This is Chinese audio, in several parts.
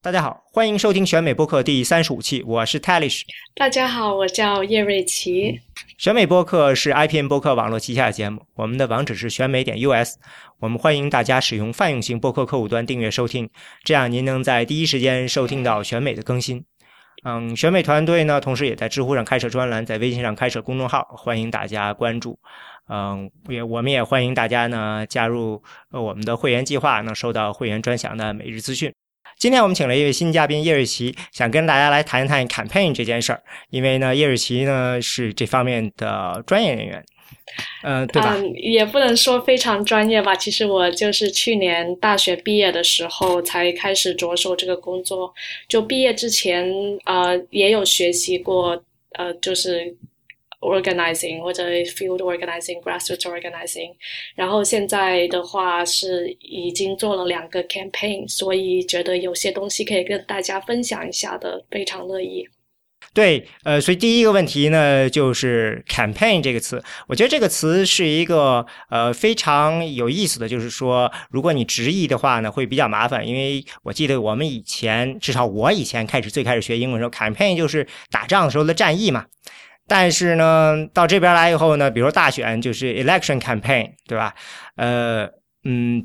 大家好，欢迎收听选美播客第三十五期，我是 Talish。大家好，我叫叶瑞琪。选美播客是 IPN 播客网络旗下的节目，我们的网址是选美点 US。我们欢迎大家使用泛用型播客客户端订阅收听，这样您能在第一时间收听到选美的更新。嗯，选美团队呢，同时也在知乎上开设专栏，在微信上开设公众号，欢迎大家关注。嗯，也我们也欢迎大家呢加入我们的会员计划，能收到会员专享的每日资讯。今天我们请了一位新嘉宾叶瑞奇，想跟大家来谈一谈 campaign 这件事儿。因为呢，叶瑞奇呢是这方面的专业人员，嗯，对吧？也不能说非常专业吧。其实我就是去年大学毕业的时候才开始着手这个工作。就毕业之前，呃，也有学习过，呃，就是。Organizing 或者 field organizing, grassroots organizing，然后现在的话是已经做了两个 campaign，所以觉得有些东西可以跟大家分享一下的，非常乐意。对，呃，所以第一个问题呢，就是 campaign 这个词，我觉得这个词是一个呃非常有意思的，就是说，如果你直译的话呢，会比较麻烦，因为我记得我们以前，至少我以前开始最开始学英文的时候，campaign 就是打仗的时候的战役嘛。但是呢，到这边来以后呢，比如大选就是 election campaign，对吧？呃，嗯。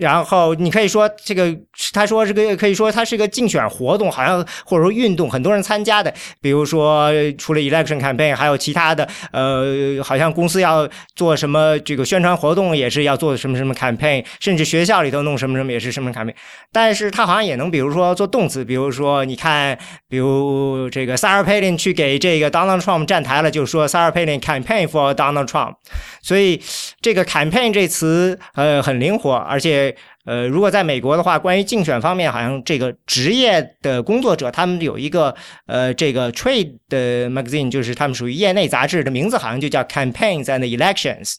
然后你可以说这个，他说这个可以说它是一个竞选活动，好像或者说运动，很多人参加的。比如说除了 election campaign，还有其他的，呃，好像公司要做什么这个宣传活动，也是要做什么什么 campaign，甚至学校里头弄什么什么也是什么 campaign。但是他好像也能，比如说做动词，比如说你看，比如这个 Sarah Palin 去给这个 Donald Trump 站台了，就说 Sarah Palin campaign for Donald Trump。所以这个 campaign 这词呃很灵活，而且。呃，如果在美国的话，关于竞选方面，好像这个职业的工作者，他们有一个呃，这个 trade 的 magazine，就是他们属于业内杂志的名字，好像就叫 Campaigns and Elections。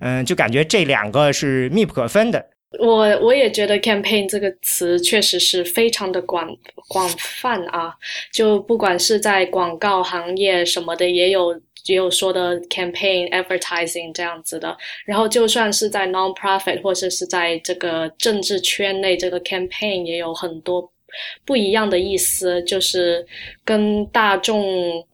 嗯，就感觉这两个是密不可分的。我我也觉得 campaign 这个词确实是非常的广广泛啊，就不管是在广告行业什么的，也有。只有说的 campaign advertising 这样子的，然后就算是在 non-profit 或者是在这个政治圈内，这个 campaign 也有很多不一样的意思，就是跟大众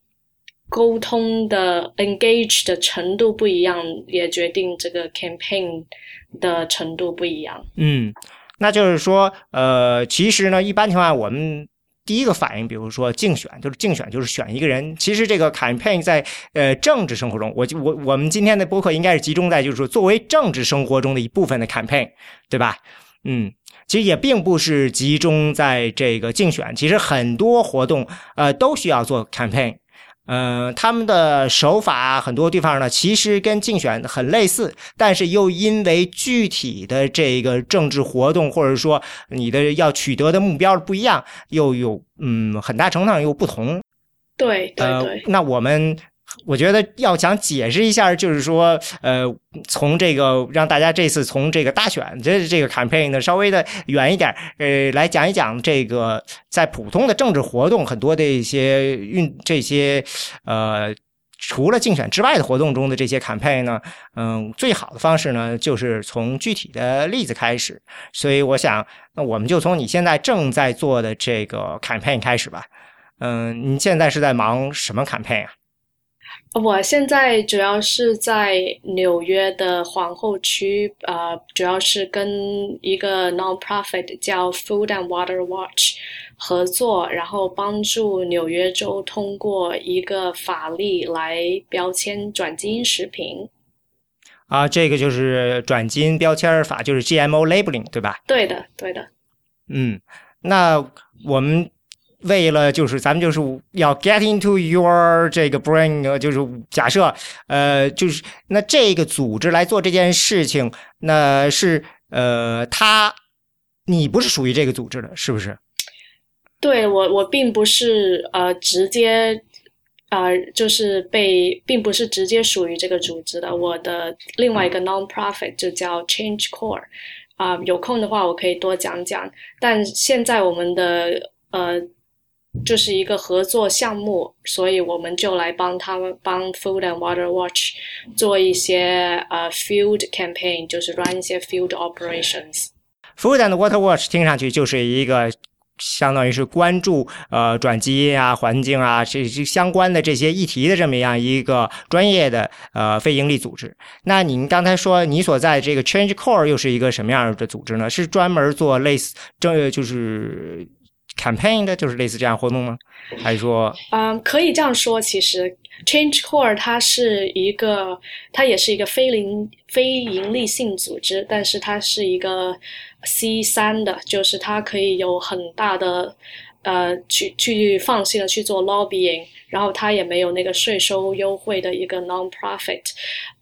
沟通的 engage 的程度不一样，也决定这个 campaign 的程度不一样。嗯，那就是说，呃，其实呢，一般情况下我们。第一个反应，比如说竞选，就是竞选，就是选一个人。其实这个 campaign 在呃政治生活中，我就我我们今天的播客应该是集中在就是说作为政治生活中的一部分的 campaign，对吧？嗯，其实也并不是集中在这个竞选，其实很多活动呃都需要做 campaign。嗯，他们的手法很多地方呢，其实跟竞选很类似，但是又因为具体的这个政治活动，或者说你的要取得的目标不一样，又有嗯很大程度上又不同。对对对。那我们。我觉得要想解释一下，就是说，呃，从这个让大家这次从这个大选的这个 campaign 呢稍微的远一点，呃，来讲一讲这个在普通的政治活动很多的一些运这些呃除了竞选之外的活动中的这些 campaign 呢，嗯，最好的方式呢就是从具体的例子开始。所以我想，那我们就从你现在正在做的这个 campaign 开始吧。嗯，你现在是在忙什么 campaign 啊？我现在主要是在纽约的皇后区，呃，主要是跟一个 non-profit 叫 Food and Water Watch 合作，然后帮助纽约州通过一个法律来标签转基因食品。啊，这个就是转基因标签法，就是 GMO labeling，对吧？对的，对的。嗯，那我们。为了就是咱们就是要 get into your 这个 brain，就是假设呃就是那这个组织来做这件事情，那是呃他你不是属于这个组织的，是不是？对我我并不是呃直接呃就是被并不是直接属于这个组织的，我的另外一个 non-profit 就叫 Change Core 啊，有空的话我可以多讲讲，但现在我们的呃。就是一个合作项目，所以我们就来帮他们帮 Food and Water Watch 做一些呃 field campaign，就是 run 一些 field operations。Food and Water Watch 听上去就是一个相当于是关注呃转基因啊、环境啊这这相关的这些议题的这么样一个专业的呃非营利组织。那您刚才说你所在这个 Change Core 又是一个什么样的组织呢？是专门做类似这就是 campaign 的，就是类似这样活动吗？还是说？嗯，可以这样说，其实。Change Core 它是一个，它也是一个非零非盈利性组织，但是它是一个 C 三的，就是它可以有很大的呃去去放心的去做 lobbying，然后它也没有那个税收优惠的一个 non-profit。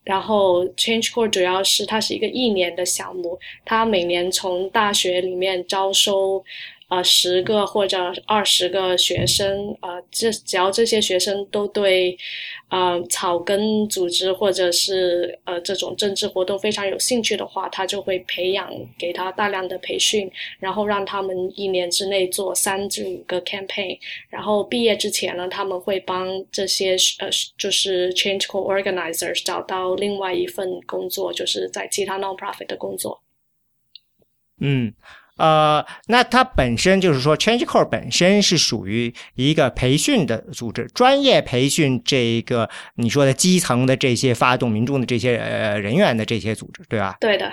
然后 Change Core 主要是它是一个一年的项目，它每年从大学里面招收。呃，十个或者二十个学生，呃，这只要这些学生都对，呃，草根组织或者是呃这种政治活动非常有兴趣的话，他就会培养给他大量的培训，然后让他们一年之内做三至五个 campaign，然后毕业之前呢，他们会帮这些呃就是 change core organizers 找到另外一份工作，就是在其他 non-profit 的工作。嗯。呃，那它本身就是说，ChangeCore 本身是属于一个培训的组织，专业培训这一个你说的基层的这些发动民众的这些呃人员的这些组织，对吧？对的。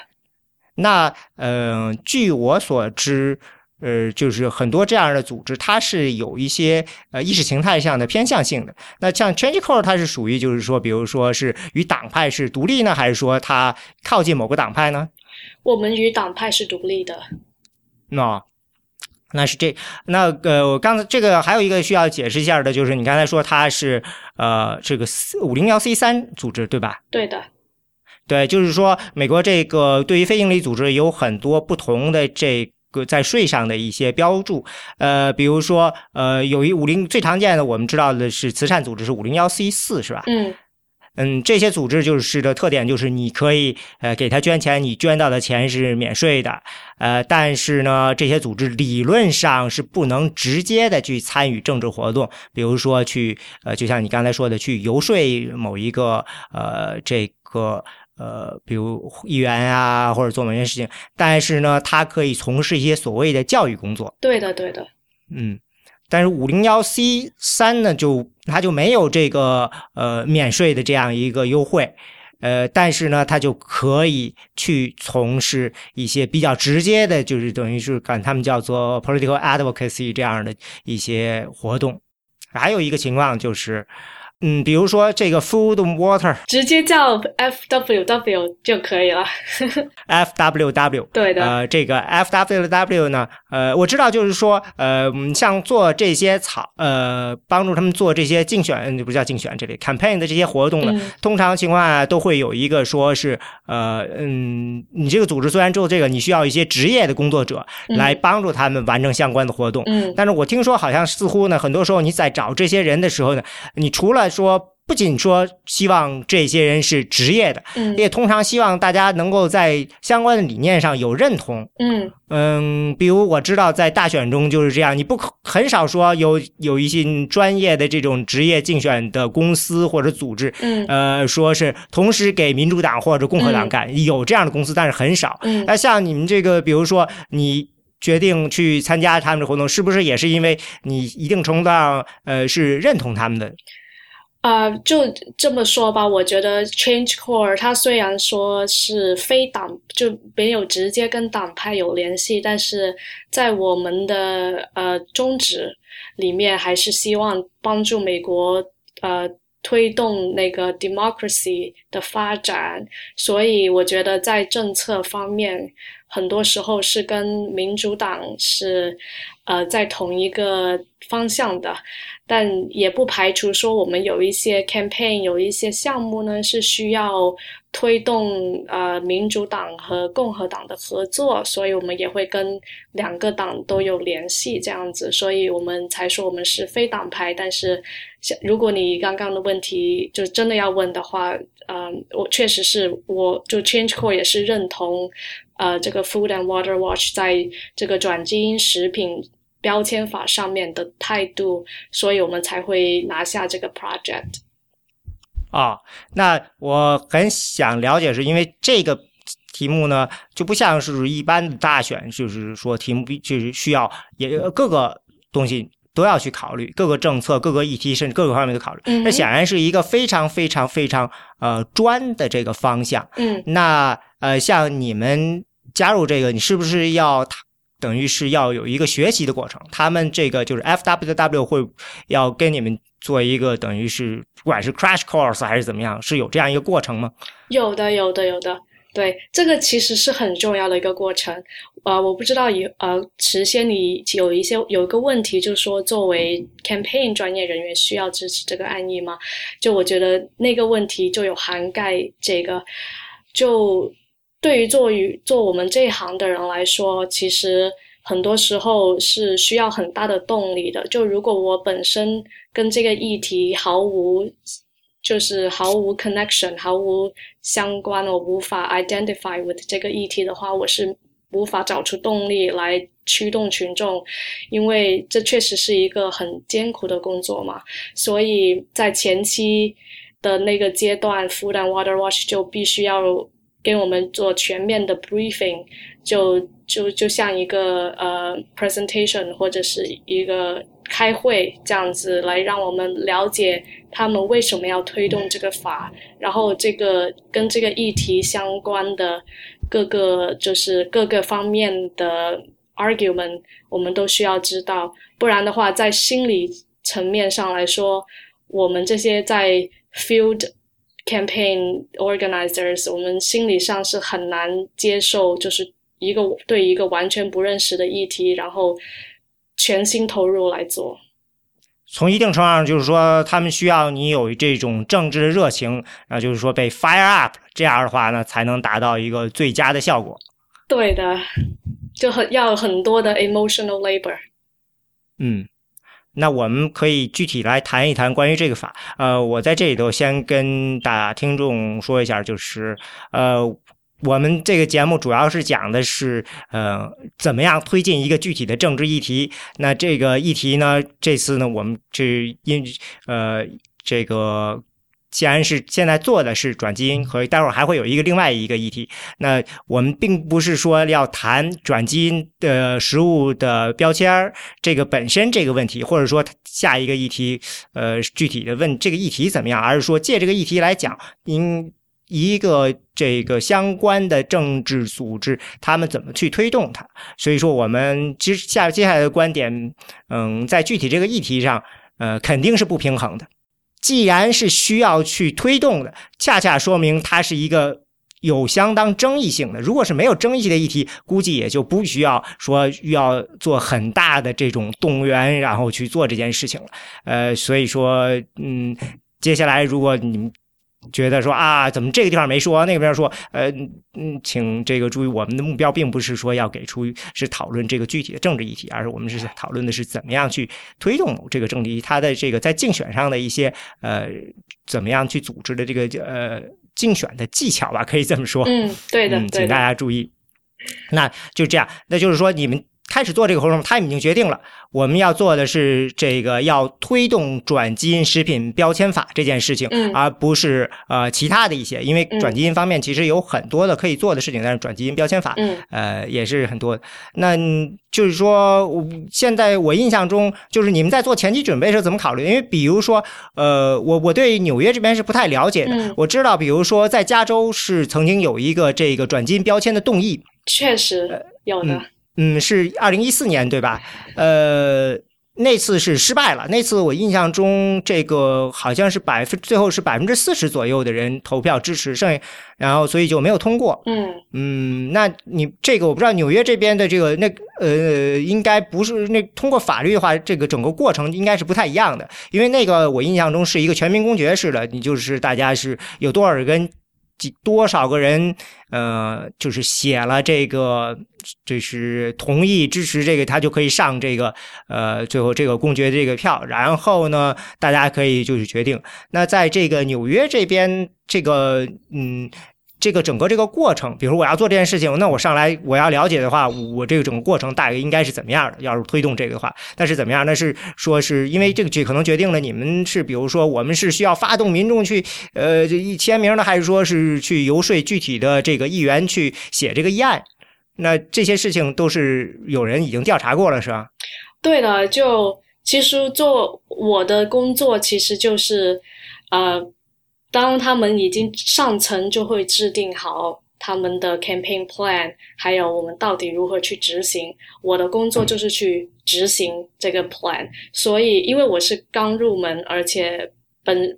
那呃，据我所知，呃，就是很多这样的组织，它是有一些呃意识形态上的偏向性的。那像 ChangeCore，它是属于就是说，比如说是与党派是独立呢，还是说它靠近某个党派呢？我们与党派是独立的。那，那是这那呃，我刚才这个还有一个需要解释一下的，就是你刚才说它是呃这个五零幺 C 三组织对吧？对的，对，就是说美国这个对于非营利组织有很多不同的这个在税上的一些标注，呃，比如说呃有一五零最常见的我们知道的是慈善组织是五零幺 C 四是吧？嗯。嗯，这些组织就是的特点就是你可以呃给他捐钱，你捐到的钱是免税的，呃，但是呢，这些组织理论上是不能直接的去参与政治活动，比如说去呃，就像你刚才说的，去游说某一个呃这个呃，比如议员啊，或者做某件事情，但是呢，他可以从事一些所谓的教育工作。对的，对的。嗯。但是五零幺 C 三呢，就他就没有这个呃免税的这样一个优惠，呃，但是呢，他就可以去从事一些比较直接的，就是等于是管他们叫做 political advocacy 这样的一些活动。还有一个情况就是。嗯，比如说这个 food water，直接叫 F W W 就可以了。F W W，对的。呃，这个 F W W 呢，呃，我知道，就是说，呃，像做这些草，呃，帮助他们做这些竞选，不叫竞选，这里 campaign 的这些活动呢，通常情况下都会有一个说是，呃，嗯，你这个组织虽然做这个，你需要一些职业的工作者来帮助他们完成相关的活动。嗯。但是我听说好像似乎呢，很多时候你在找这些人的时候呢，你除了说不仅说希望这些人是职业的，嗯，也通常希望大家能够在相关的理念上有认同，嗯。嗯，比如我知道在大选中就是这样，你不可很少说有有一些专业的这种职业竞选的公司或者组织，嗯。呃，说是同时给民主党或者共和党干，有这样的公司，但是很少。嗯，那像你们这个，比如说你决定去参加他们的活动，是不是也是因为你一定程度上呃是认同他们的？啊，就这么说吧，我觉得 Change Core 它虽然说是非党，就没有直接跟党派有联系，但是在我们的呃宗旨里面，还是希望帮助美国呃推动那个 democracy 的发展，所以我觉得在政策方面，很多时候是跟民主党是呃在同一个方向的。但也不排除说，我们有一些 campaign，有一些项目呢，是需要推动呃民主党和共和党的合作，所以我们也会跟两个党都有联系这样子，所以我们才说我们是非党派。但是，如果你刚刚的问题就真的要问的话，嗯，我确实是我就 Change Core 也是认同，呃，这个 Food and Water Watch 在这个转基因食品。标签法上面的态度，所以我们才会拿下这个 project。啊，那我很想了解，是因为这个题目呢，就不像是一般的大选，就是说题目必就是需要也各个东西都要去考虑，各个政策、各个议题，甚至各个方面的考虑。嗯哼这显然是一个非常非常非常呃专的这个方向。嗯那呃，像你们加入这个，你是不是要等于是要有一个学习的过程？他们这个就是 FWW 会要跟你们做一个等于是不管是 crash course 还是怎么样，是有这样一个过程吗？有的，有的，有的。对，这个其实是很重要的一个过程。呃，我不知道以呃，迟先你有一些有一个问题，就是说作为 campaign 专业人员需要支持这个案例吗？就我觉得那个问题就有涵盖这个。就对于做于做我们这一行的人来说，其实很多时候是需要很大的动力的。就如果我本身跟这个议题毫无就是毫无 connection，毫无相关，我无法 identify with 这个议题的话，我是无法找出动力来驱动群众，因为这确实是一个很艰苦的工作嘛。所以在前期的那个阶段，Food and Water Watch 就必须要给我们做全面的 briefing，就就就像一个呃 presentation 或者是一个开会这样子来让我们了解他们为什么要推动这个法，然后这个跟这个议题相关的各个就是各个方面的 argument，我们都需要知道，不然的话，在心理层面上来说，我们这些在 field campaign organizers，我们心理上是很难接受，就是一个对一个完全不认识的议题，然后全心投入来做。从一定程度上，就是说他们需要你有这种政治的热情，然后，就是说被 fire up，这样的话呢，才能达到一个最佳的效果。对的，就很要很多的 emotional labor。嗯，那我们可以具体来谈一谈关于这个法。呃，我在这里头先跟大听众说一下，就是呃，我们这个节目主要是讲的是呃，怎么样推进一个具体的政治议题。那这个议题呢，这次呢，我们这因呃这个。既然是现在做的是转基因和待会儿还会有一个另外一个议题，那我们并不是说要谈转基因的食物的标签儿这个本身这个问题，或者说下一个议题，呃，具体的问这个议题怎么样，而是说借这个议题来讲，因一个这个相关的政治组织他们怎么去推动它。所以说，我们其实下接下来的观点，嗯，在具体这个议题上，呃，肯定是不平衡的。既然是需要去推动的，恰恰说明它是一个有相当争议性的。如果是没有争议性的议题，估计也就不需要说要做很大的这种动员，然后去做这件事情了。呃，所以说，嗯，接下来如果你们觉得说啊，怎么这个地方没说，那个边说，呃，嗯，请这个注意，我们的目标并不是说要给出是讨论这个具体的政治议题，而是我们是讨论的是怎么样去推动这个政治议题，它的这个在竞选上的一些呃，怎么样去组织的这个呃竞选的技巧吧，可以这么说。嗯，对的，嗯，请大。家注意。那就这样，那就是说你们。开始做这个活动，他们已经决定了，我们要做的是这个要推动转基因食品标签法这件事情，嗯。而不是呃其他的一些，因为嗯。转基因方面其实有很多的可以做的事情，但是转基因标签法，嗯。呃也是很多。那嗯就是说，现在我印象中，就是你们在做前期准备时候怎么考虑？因为比如说，呃，我我对纽约这边是不太了解的，嗯。我知道，比如说在加州是曾经有一个这个转基因标签的动议，确实有的。嗯，是二零一四年对吧？呃，那次是失败了。那次我印象中，这个好像是百分最后是百分之四十左右的人投票支持，剩下然后所以就没有通过。嗯嗯，那你这个我不知道纽约这边的这个那呃，应该不是那通过法律的话，这个整个过程应该是不太一样的，因为那个我印象中是一个全民公决式的，你就是大家是有多少人几多少个人呃，就是写了这个，就是同意支持这个，他就可以上这个呃，最后这个公决这个票，然后呢，大家可以就是决定。那在这个纽约这边，这个嗯。这个整个这个过程，比如我要做这件事情，那我上来我要了解的话，我这个整个过程大概应该是怎么样的？要是推动这个的话，但是怎么样？那是说是因为这个决可能决定了你们是，比如说我们是需要发动民众去呃这一签名呢，还是说是去游说具体的这个议员去写这个议案？那这些事情都是有人已经调查过了，是吧？对的，就其实做我的工作其实就是呃。当他们已经上层，就会制定好他们的 campaign plan，还有我们到底如何去执行。我的工作就是去执行这个 plan。所以，因为我是刚入门，而且本。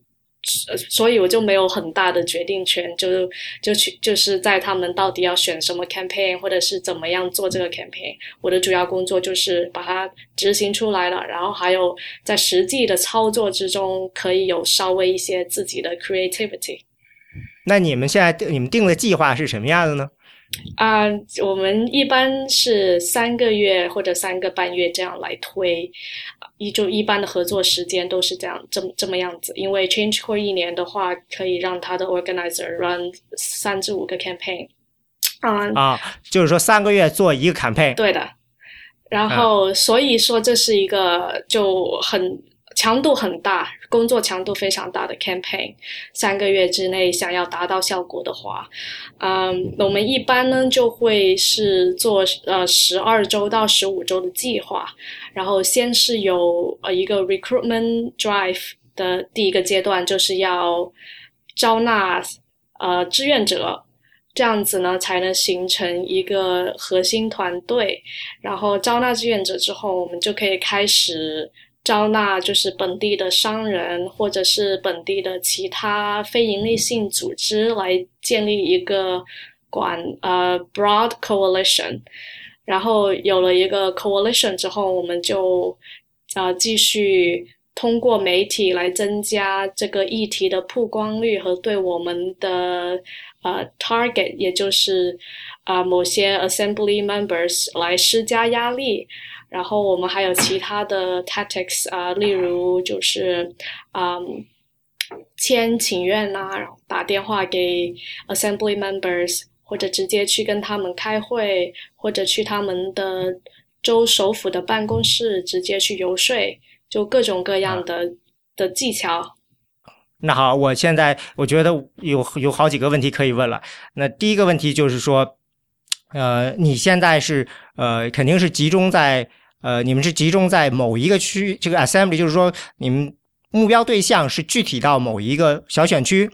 所以我就没有很大的决定权，就就去就是在他们到底要选什么 campaign，或者是怎么样做这个 campaign。我的主要工作就是把它执行出来了，然后还有在实际的操作之中，可以有稍微一些自己的 creativity。那你们现在你们定的计划是什么样的呢？啊，我们一般是三个月或者三个半月这样来推。一就一般的合作时间都是这样，这么这么样子。因为 ChangeCore 一年的话，可以让他的 organizer run 三至五个 campaign。啊啊，就是说三个月做一个 campaign。对的。然后，所以说这是一个就很。强度很大，工作强度非常大的 campaign，三个月之内想要达到效果的话，嗯，我们一般呢就会是做呃十二周到十五周的计划，然后先是有呃一个 recruitment drive 的第一个阶段，就是要招纳呃志愿者，这样子呢才能形成一个核心团队，然后招纳志愿者之后，我们就可以开始。招纳就是本地的商人，或者是本地的其他非营利性组织来建立一个管呃 broad coalition，然后有了一个 coalition 之后，我们就呃继续通过媒体来增加这个议题的曝光率和对我们的呃 target，也就是啊某些 assembly members 来施加压力。然后我们还有其他的 tactics 啊，例如就是啊签请愿呐，然后打电话给 assembly members，或者直接去跟他们开会，或者去他们的州首府的办公室直接去游说，就各种各样的的技巧。那好，我现在我觉得有有好几个问题可以问了。那第一个问题就是说，呃，你现在是呃肯定是集中在。呃，你们是集中在某一个区，这个 assembly 就是说，你们目标对象是具体到某一个小选区。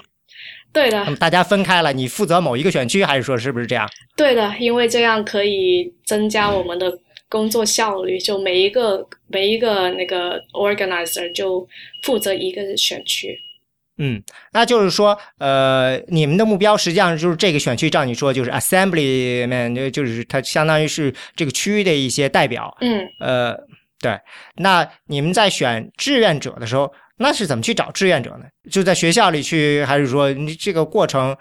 对的。大家分开了，你负责某一个选区，还是说是不是这样？对的，因为这样可以增加我们的工作效率。就每一个每一个那个 organizer 就负责一个选区。嗯，那就是说，呃，你们的目标实际上就是这个选区，照你说就是 Assemblyman，就就是它相当于是这个区域的一些代表。嗯，呃，对。那你们在选志愿者的时候，那是怎么去找志愿者呢？就在学校里去，还是说你这个过程，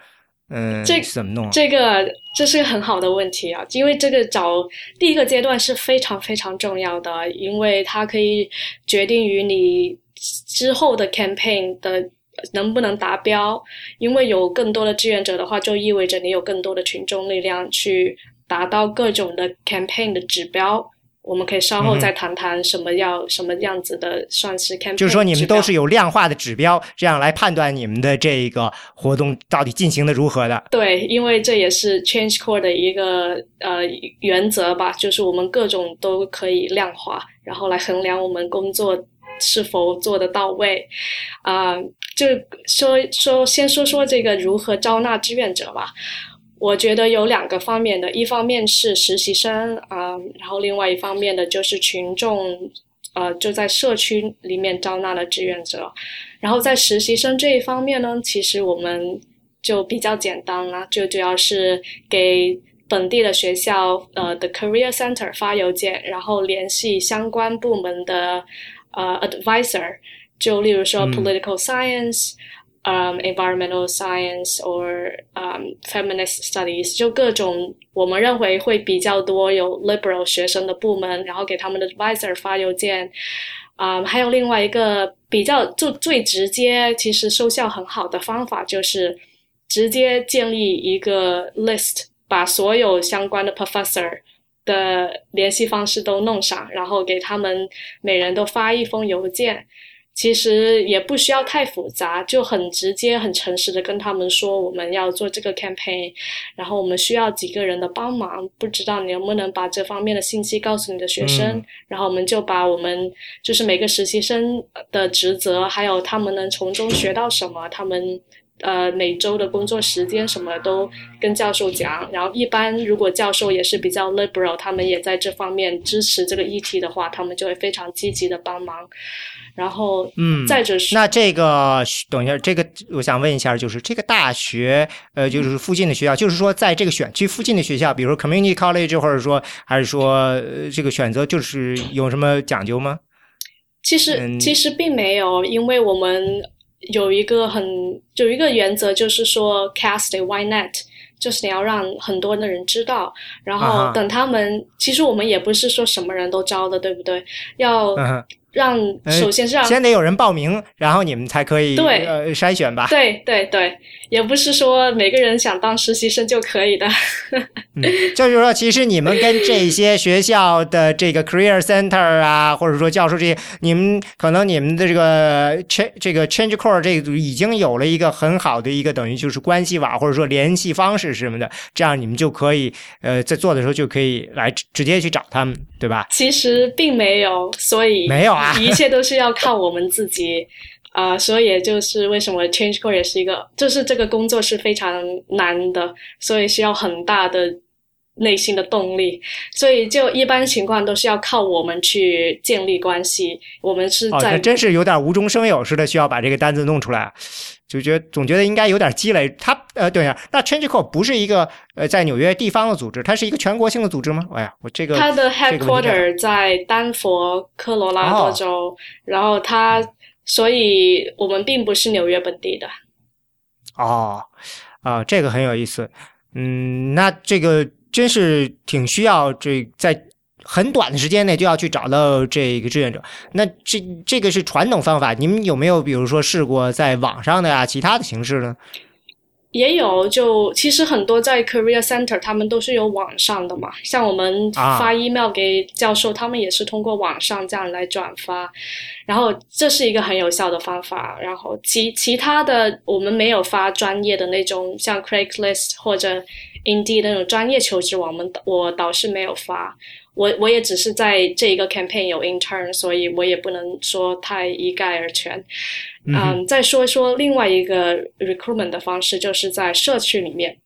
嗯，这怎么弄？这个这是个很好的问题啊，因为这个找第一个阶段是非常非常重要的，因为它可以决定于你之后的 campaign 的。能不能达标？因为有更多的志愿者的话，就意味着你有更多的群众力量去达到各种的 campaign 的指标。我们可以稍后再谈谈什么要什么样子的算是 campaign。就是说，你们都是有量化的指标，这样来判断你们的这个活动到底进行的如何的。对，因为这也是 Change Core 的一个呃原则吧，就是我们各种都可以量化，然后来衡量我们工作。是否做得到位？啊，就说说，先说说这个如何招纳志愿者吧。我觉得有两个方面的，一方面是实习生啊，然后另外一方面的就是群众，呃，就在社区里面招纳的志愿者。然后在实习生这一方面呢，其实我们就比较简单了，就主要是给本地的学校呃的 career center 发邮件，然后联系相关部门的。呃，advisor，就例如说 political science，嗯，environmental science or 嗯 feminist studies，就各种我们认为会比较多有 liberal 学生的部门，然后给他们的 advisor 发邮件。啊，还有另外一个比较就最直接，其实收效很好的方法就是。直接建立一个 list，把所有相关的 professor 的联系方式都弄上，然后给他们每人都发一封邮件。其实也不需要太复杂，就很直接、很诚实的跟他们说我们要做这个 campaign，然后我们需要几个人的帮忙，不知道你能不能把这方面的信息告诉你的学生，然后我们就把我们就是每个实习生的职责，还有他们能从中学到什么，他们。呃，每周的工作时间什么都跟教授讲，然后一般如果教授也是比较 liberal，他们也在这方面支持这个议题的话，他们就会非常积极的帮忙。然后，嗯，再者是那这个，等一下，这个我想问一下，就是这个大学，呃，就是附近的学校，就是说在这个选区附近的学校，比如说 community college，或者说还是说这个选择就是有什么讲究吗？其实其实并没有，因为我们。有一个很有一个原则，就是说 cast a wide net，就是你要让很多的人知道，然后等他们，其实我们也不是说什么人都招的，对不对？要。让首先是让先得有人报名，然后你们才可以对呃筛选吧。对对对，也不是说每个人想当实习生就可以的。嗯，就是说，其实你们跟这些学校的这个 career center 啊，或者说教授这些，你们可能你们的这个 change 这个 change core 这个已经有了一个很好的一个等于就是关系网或者说联系方式什么的，这样你们就可以呃在做的时候就可以来直接去找他们，对吧？其实并没有，所以没有啊。一切都是要靠我们自己啊，所以也就是为什么 Change Core 也是一个，就是这个工作是非常难的，所以需要很大的内心的动力，所以就一般情况都是要靠我们去建立关系。我们是在真是有点无中生有似的，需要把这个单子弄出来。就觉得总觉得应该有点积累。他呃，对呀，那 ChangeCore 不是一个呃在纽约地方的组织，它是一个全国性的组织吗？哎呀，我这个它的 headquarter 在丹佛科罗拉多州，然后它，所以我们并不是纽约本地的。哦，啊，这个很有意思。嗯，那这个真是挺需要这在。很短的时间内就要去找到这个志愿者，那这这个是传统方法。你们有没有比如说试过在网上的呀，其他的形式呢？也有，就其实很多在 Career Center 他们都是有网上的嘛。像我们发 email 给教授，他们也是通过网上这样来转发。然后这是一个很有效的方法。然后其其他的我们没有发专业的那种，像 Craigslist 或者 Indeed 那种专业求职网，我们我倒是没有发。我我也只是在这一个 campaign 有 intern，所以我也不能说太一概而全。嗯，再说一说另外一个 recruitment 的方式，就是在社区里面。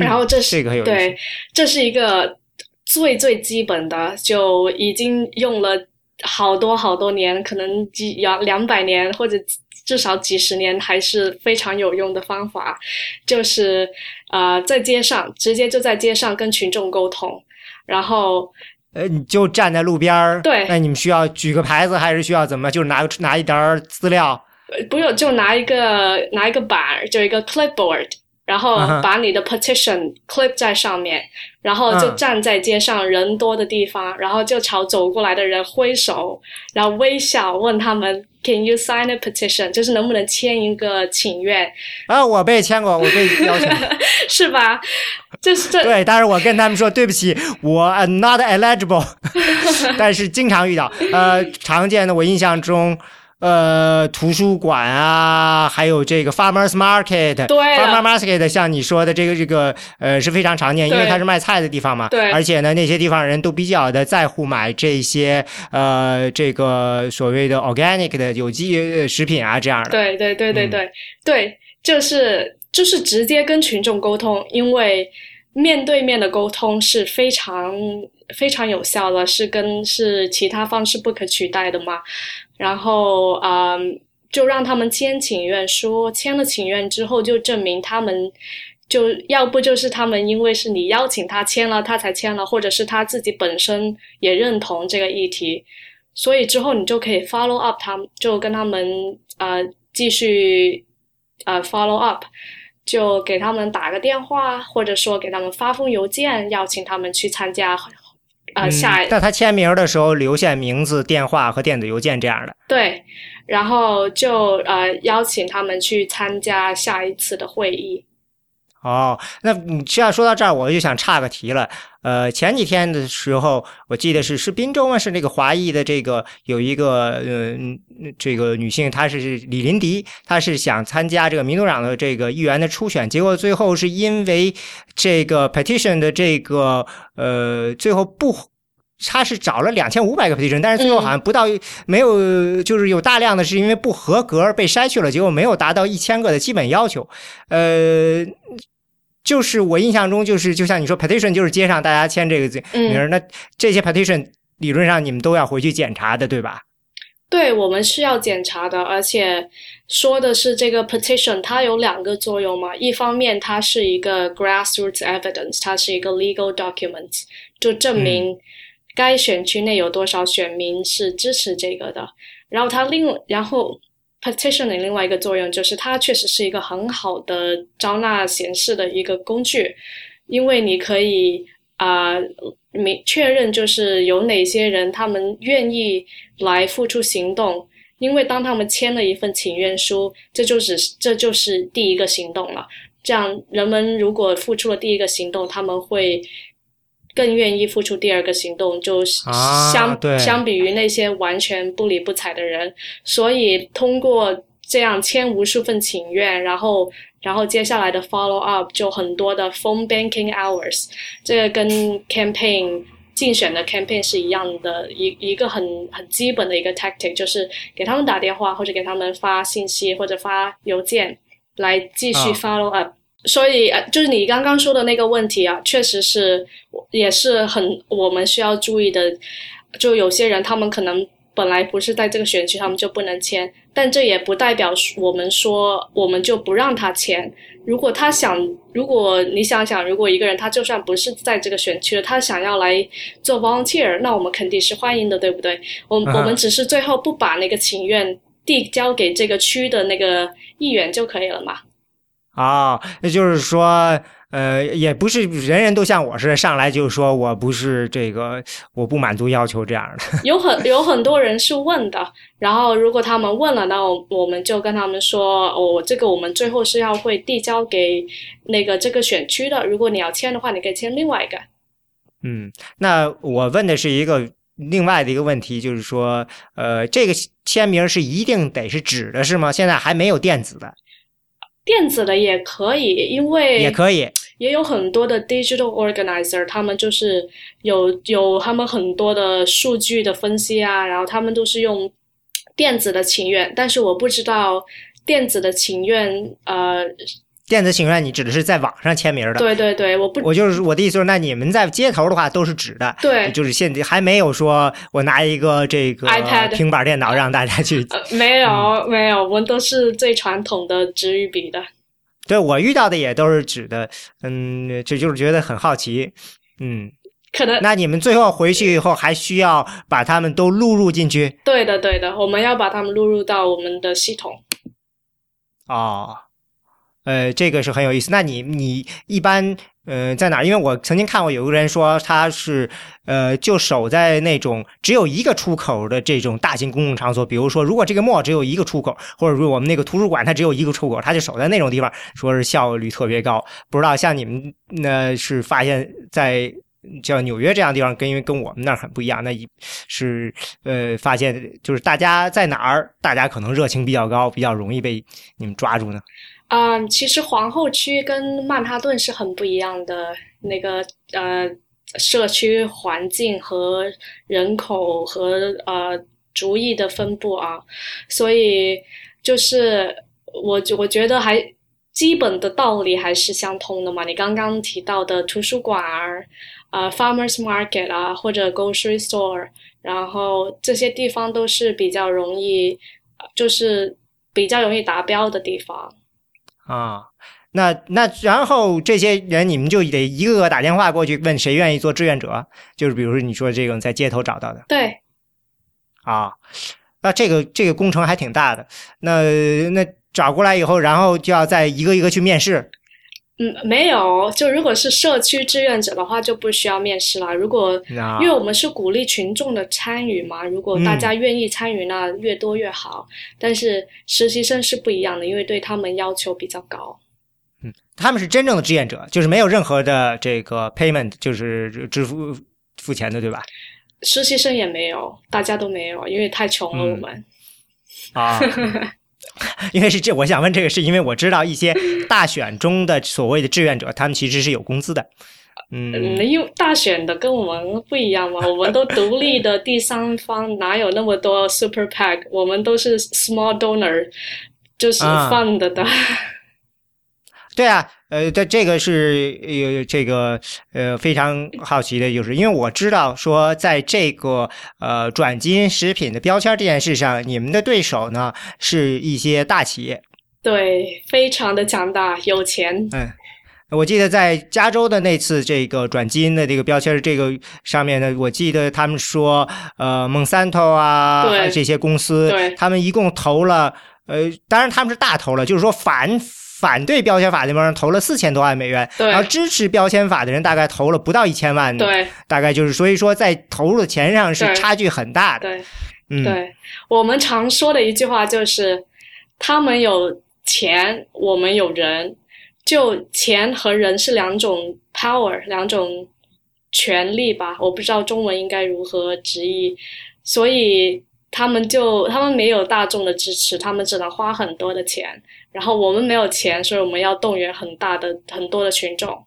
然后这是对，这是一个最最基本的，就已经用了好多好多年，可能几两两百年或者至少几十年，还是非常有用的方法。就是呃，在街上直接就在街上跟群众沟通。然后，呃，你就站在路边儿。对。那你们需要举个牌子，还是需要怎么？就拿拿一沓资料？不用，就拿一个拿一个板，就一个 clipboard，然后把你的 petition clip 在上面，然后就站在街上人多的地方，然后就朝走过来的人挥手，然后微笑问他们。Can you sign a petition？就是能不能签一个请愿？啊，我被签过，我被邀请，是吧？就是这对，但是我跟他们说对不起，我 not eligible，但是经常遇到，呃，常见的，我印象中。呃，图书馆啊，还有这个 farmers market，对，farmers market，像你说的这个这个呃是非常常见，因为它是卖菜的地方嘛，对，而且呢，那些地方人都比较的在乎买这些呃这个所谓的 organic 的有机食品啊这样的，对对对对对对，就是就是直接跟群众沟通，因为面对面的沟通是非常非常有效的，是跟是其他方式不可取代的嘛。然后，嗯，就让他们签请愿书，签了请愿之后，就证明他们就要不就是他们因为是你邀请他签了，他才签了，或者是他自己本身也认同这个议题，所以之后你就可以 follow up，他们就跟他们呃继续呃 follow up，就给他们打个电话，或者说给他们发封邮件，邀请他们去参加。啊，下在他签名的时候留下名字、电话和电子邮件这样的。对，然后就呃邀请他们去参加下一次的会议。哦，那你这样说到这儿，我就想岔个题了。呃，前几天的时候，我记得是是滨州吗？是那个华裔的这个有一个呃这个女性，她是李林迪，她是想参加这个民主党的这个议员的初选，结果最后是因为这个 petition 的这个呃最后不。他是找了两千五百个 petition，但是最后好像不到没有，就是有大量的是因为不合格被筛去了，结果没有达到一千个的基本要求。呃，就是我印象中就是就像你说 petition 就是街上大家签这个名儿，那这些 petition 理论上你们都要回去检查的，对吧？对，我们是要检查的，而且说的是这个 petition 它有两个作用嘛，一方面它是一个 grassroots evidence，它是一个 legal document，就证明。该选区内有多少选民是支持这个的？然后它另然后 petition 的另外一个作用就是它确实是一个很好的招纳显示的一个工具，因为你可以啊明确认就是有哪些人他们愿意来付出行动，因为当他们签了一份请愿书，这就只是这就是第一个行动了。这样人们如果付出了第一个行动，他们会。更愿意付出第二个行动，就相相比于那些完全不理不睬的人，所以通过这样签无数份请愿，然后然后接下来的 follow up 就很多的 phone banking hours，这个跟 campaign 竞选的 campaign 是一样的，一一个很很基本的一个 tactic，就是给他们打电话或者给他们发信息或者发邮件来继续 follow up。所以呃，就是你刚刚说的那个问题啊，确实是也是很我们需要注意的。就有些人他们可能本来不是在这个选区，他们就不能签，但这也不代表我们说我们就不让他签。如果他想，如果你想想，如果一个人他就算不是在这个选区的，他想要来做 volunteer，那我们肯定是欢迎的，对不对？我我们只是最后不把那个请愿递交给这个区的那个议员就可以了嘛。啊，那就是说，呃，也不是人人都像我似的，上来就说我不是这个，我不满足要求这样的。有很有很多人是问的，然后如果他们问了，那我们就跟他们说，哦，这个我们最后是要会递交给那个这个选区的。如果你要签的话，你可以签另外一个。嗯，那我问的是一个另外的一个问题，就是说，呃，这个签名是一定得是纸的，是吗？现在还没有电子的。电子的也可以，因为也可以，也有很多的 digital organizer，他们就是有有他们很多的数据的分析啊，然后他们都是用电子的请愿，但是我不知道电子的请愿呃。电子请愿，你指的是在网上签名的？对对对，我不，我就是我的意思是，那你们在街头的话都是纸的，对，就是现在还没有说我拿一个这个 iPad 平板电脑让大家去，没有没有，我们都是最传统的纸与笔的。对我遇到的也都是纸的，嗯，这就是觉得很好奇，嗯，可能那你们最后回去以后还需要把他们都录入进去？对的对的，我们要把他们录入到我们的系统。哦。呃，这个是很有意思。那你你一般呃在哪？因为我曾经看过有个人说他是呃就守在那种只有一个出口的这种大型公共场所，比如说如果这个 mall 只有一个出口，或者说我们那个图书馆它只有一个出口，他就守在那种地方，说是效率特别高。不知道像你们那是发现，在像纽约这样的地方，跟因为跟我们那儿很不一样，那一是呃发现就是大家在哪儿，大家可能热情比较高，比较容易被你们抓住呢？嗯，其实皇后区跟曼哈顿是很不一样的，那个呃社区环境和人口和呃族裔的分布啊，所以就是我我觉得还基本的道理还是相通的嘛。你刚刚提到的图书馆儿啊，farmers market 啊，或者 grocery store，然后这些地方都是比较容易，就是比较容易达标的地方。啊，那那然后这些人你们就得一个个打电话过去问谁愿意做志愿者，就是比如说你说这种在街头找到的，对，啊，那这个这个工程还挺大的，那那找过来以后，然后就要再一个一个去面试。嗯，没有，就如果是社区志愿者的话，就不需要面试了。如果因为我们是鼓励群众的参与嘛，如果大家愿意参与，那越多越好。但是实习生是不一样的，因为对他们要求比较高。嗯，他们是真正的志愿者，就是没有任何的这个 payment，就是支付付钱的，对吧？实习生也没有，大家都没有，因为太穷了，我们。啊，因为是这，我想问这个，是因为我知道一些大选中的所谓的志愿者，他们其实是有工资的。嗯，因为大选的跟我们不一样嘛，我们都独立的第三方，哪有那么多 super pack？我们都是 small donor，就是 fund 的。对啊，呃，这这个是有这个呃非常好奇的，就是因为我知道说，在这个呃转基因食品的标签这件事上，你们的对手呢是一些大企业，对，非常的强大，有钱。嗯，我记得在加州的那次这个转基因的这个标签这个上面呢，我记得他们说，呃，蒙三头啊这些公司，他们一共投了，呃，当然他们是大投了，就是说反。反对标签法那帮人投了四千多万美元，然后支持标签法的人大概投了不到一千万，对，大概就是所以说在投入的钱上是差距很大的。对，嗯，对我们常说的一句话就是，他们有钱，我们有人，就钱和人是两种 power，两种权利吧，我不知道中文应该如何直译，所以。他们就他们没有大众的支持，他们只能花很多的钱。然后我们没有钱，所以我们要动员很大的很多的群众。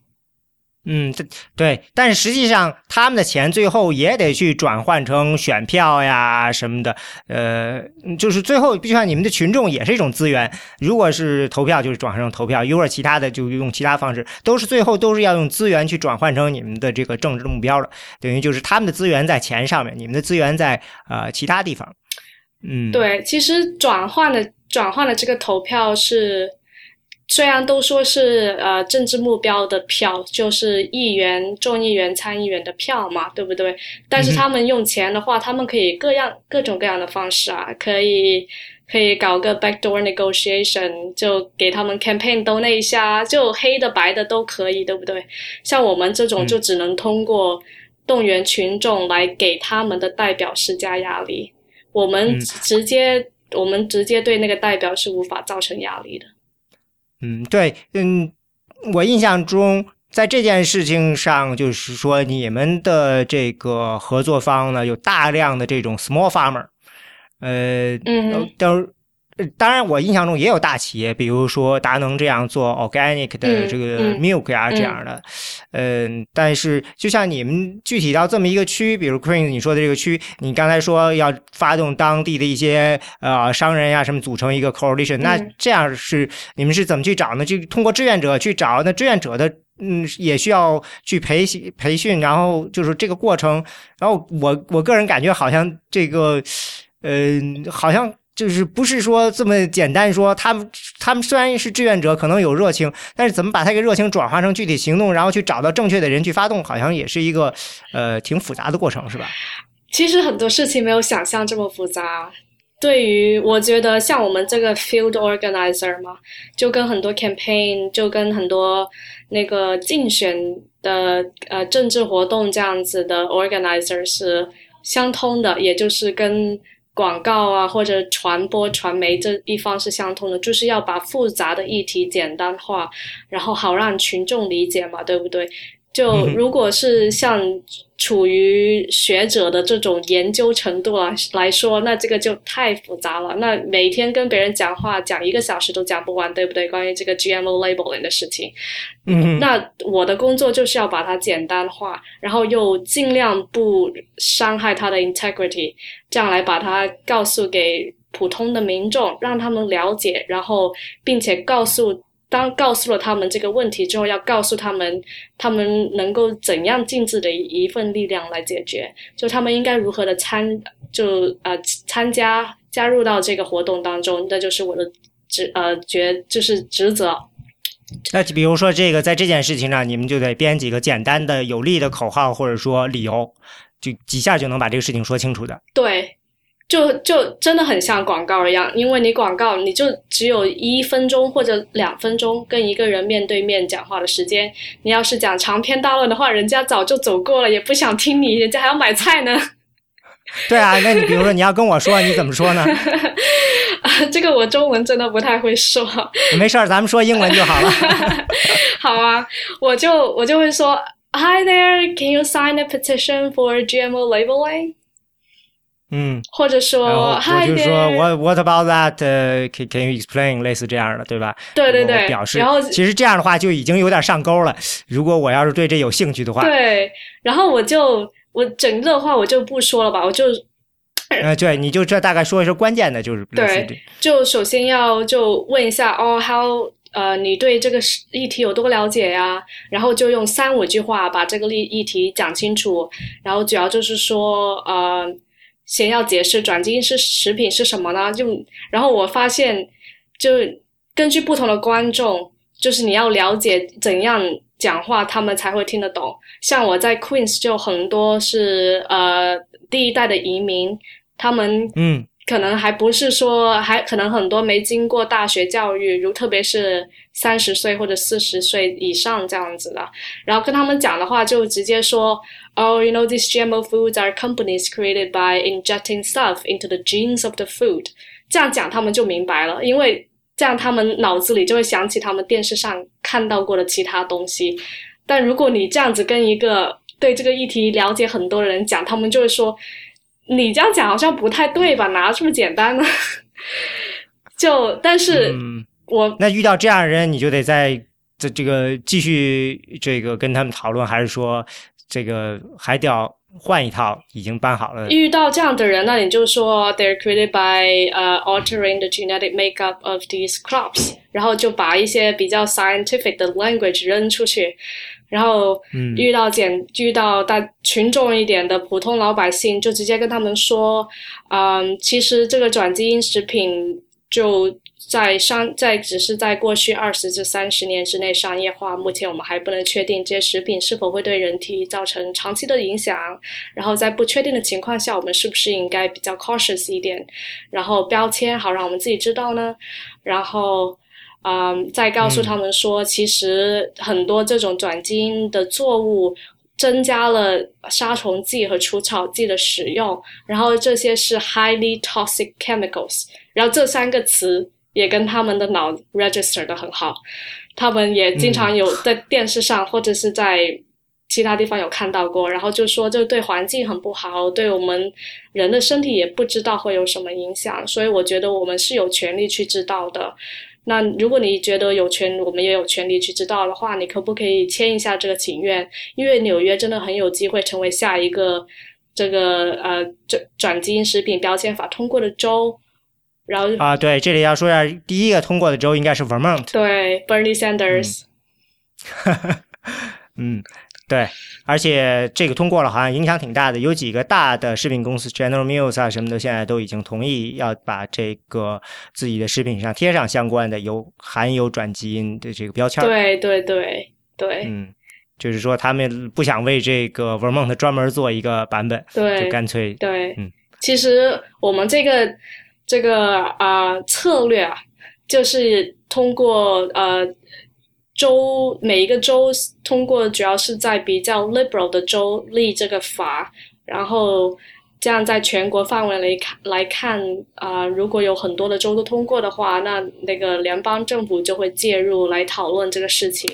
嗯，对，但是实际上他们的钱最后也得去转换成选票呀什么的，呃，就是最后就像你们的群众也是一种资源。如果是投票，就是转换成投票；如果其他的，就用其他方式，都是最后都是要用资源去转换成你们的这个政治的目标的。等于就是他们的资源在钱上面，你们的资源在呃其他地方。嗯，对，其实转换的转换了这个投票是。虽然都说是呃政治目标的票，就是议员、众议员、参议员的票嘛，对不对？但是他们用钱的话，他们可以各样各种各样的方式啊，可以可以搞个 backdoor negotiation，就给他们 campaign 都那一下，就黑的白的都可以，对不对？像我们这种就只能通过动员群众来给他们的代表施加压力，我们直接我们直接对那个代表是无法造成压力的。嗯，对，嗯，我印象中，在这件事情上，就是说，你们的这个合作方呢，有大量的这种 small farmer，呃，嗯，都。当然，我印象中也有大企业，比如说达能这样做 organic 的这个 milk 呀这样的，嗯，但是就像你们具体到这么一个区，比如 Queen 你说的这个区，你刚才说要发动当地的一些呃商人呀什么组成一个 coalition，那这样是你们是怎么去找呢？就通过志愿者去找，那志愿者的嗯也需要去培训培训，然后就是这个过程，然后我我个人感觉好像这个，嗯，好像。就是不是说这么简单说，他们他们虽然是志愿者，可能有热情，但是怎么把他这个热情转化成具体行动，然后去找到正确的人去发动，好像也是一个呃挺复杂的过程，是吧？其实很多事情没有想象这么复杂。对于我觉得像我们这个 field organizer 嘛，就跟很多 campaign，就跟很多那个竞选的呃政治活动这样子的 organizer 是相通的，也就是跟。广告啊，或者传播传媒这一方是相通的，就是要把复杂的议题简单化，然后好让群众理解嘛，对不对？就如果是像处于学者的这种研究程度啊来说，那这个就太复杂了。那每天跟别人讲话讲一个小时都讲不完，对不对？关于这个 GMO labeling 的事情，嗯，那我的工作就是要把它简单化，然后又尽量不伤害它的 integrity，这样来把它告诉给普通的民众，让他们了解，然后并且告诉。当告诉了他们这个问题之后，要告诉他们，他们能够怎样尽自己的一份力量来解决，就他们应该如何的参，就呃参加加入到这个活动当中，那就是我的职呃觉就是职责。那比如说这个在这件事情上，你们就得编几个简单的有力的口号或者说理由，就几下就能把这个事情说清楚的。对。就就真的很像广告一样，因为你广告你就只有一分钟或者两分钟跟一个人面对面讲话的时间。你要是讲长篇大论的话，人家早就走过了，也不想听你，人家还要买菜呢。对啊，那你比如说你要跟我说，你怎么说呢？这个我中文真的不太会说。没事儿，咱们说英文就好了。好啊，我就我就会说，Hi there, can you sign a petition for GMO labeling？嗯，或者说我就 there，说 What What about that？呃，Can Can you explain？类似这样的，对吧？对对对，表示然后，其实这样的话就已经有点上钩了。如果我要是对这有兴趣的话，对，然后我就我整个的话我就不说了吧，我就呃，对，你就这大概说一说关键的，就是对就首先要就问一下哦，how 呃，你对这个事议题有多了解呀？然后就用三五句话把这个议议题讲清楚，然后主要就是说呃，先要解释转基因是食品是什么呢？就然后我发现，就根据不同的观众，就是你要了解怎样讲话，他们才会听得懂。像我在 Queens 就很多是呃第一代的移民，他们嗯可能还不是说，还可能很多没经过大学教育，如特别是三十岁或者四十岁以上这样子的，然后跟他们讲的话，就直接说，Oh, you know, these GMO foods are companies created by injecting stuff into the genes of the food。这样讲他们就明白了，因为这样他们脑子里就会想起他们电视上看到过的其他东西。但如果你这样子跟一个对这个议题了解很多人讲，他们就会说。你这样讲好像不太对吧？哪这么简单呢？就但是，我那遇到这样的人，你就得在这这个继续这个跟他们讨论，还是说这个还得要换一套已经办好了？遇到这样的人，那你就说 they're created by 呃、altering the genetic makeup of these crops，然后就把一些比较 scientific 的 language 扔出去。然后嗯遇到简遇到大群众一点的普通老百姓，就直接跟他们说，嗯，其实这个转基因食品就在商在只是在过去二十至三十年之内商业化，目前我们还不能确定这些食品是否会对人体造成长期的影响。然后在不确定的情况下，我们是不是应该比较 cautious 一点，然后标签好让我们自己知道呢？然后。嗯，再告诉他们说，其实很多这种转基因的作物增加了杀虫剂和除草剂的使用，然后这些是 highly toxic chemicals，然后这三个词也跟他们的脑 register 的很好，他们也经常有在电视上或者是在其他地方有看到过，然后就说这对环境很不好，对我们人的身体也不知道会有什么影响，所以我觉得我们是有权利去知道的。那如果你觉得有权，我们也有权利去知道的话，你可不可以签一下这个请愿？因为纽约真的很有机会成为下一个这个呃转转基因食品标签法通过的州。然后啊，对，这里要说一下，第一个通过的州应该是 Vermont。对，Bernie Sanders。嗯，对，而且这个通过了，好像影响挺大的。有几个大的食品公司，General Mills 啊什么的，现在都已经同意要把这个自己的食品上贴上相关的有含有转基因的这个标签。对对对对。嗯，就是说他们不想为这个 Vermont 专门做一个版本，对，就干脆对。嗯，其实我们这个这个啊、策略啊，就是通过呃。州每一个州通过，主要是在比较 liberal 的州立这个法，然后这样在全国范围来看来看啊、呃，如果有很多的州都通过的话，那那个联邦政府就会介入来讨论这个事情。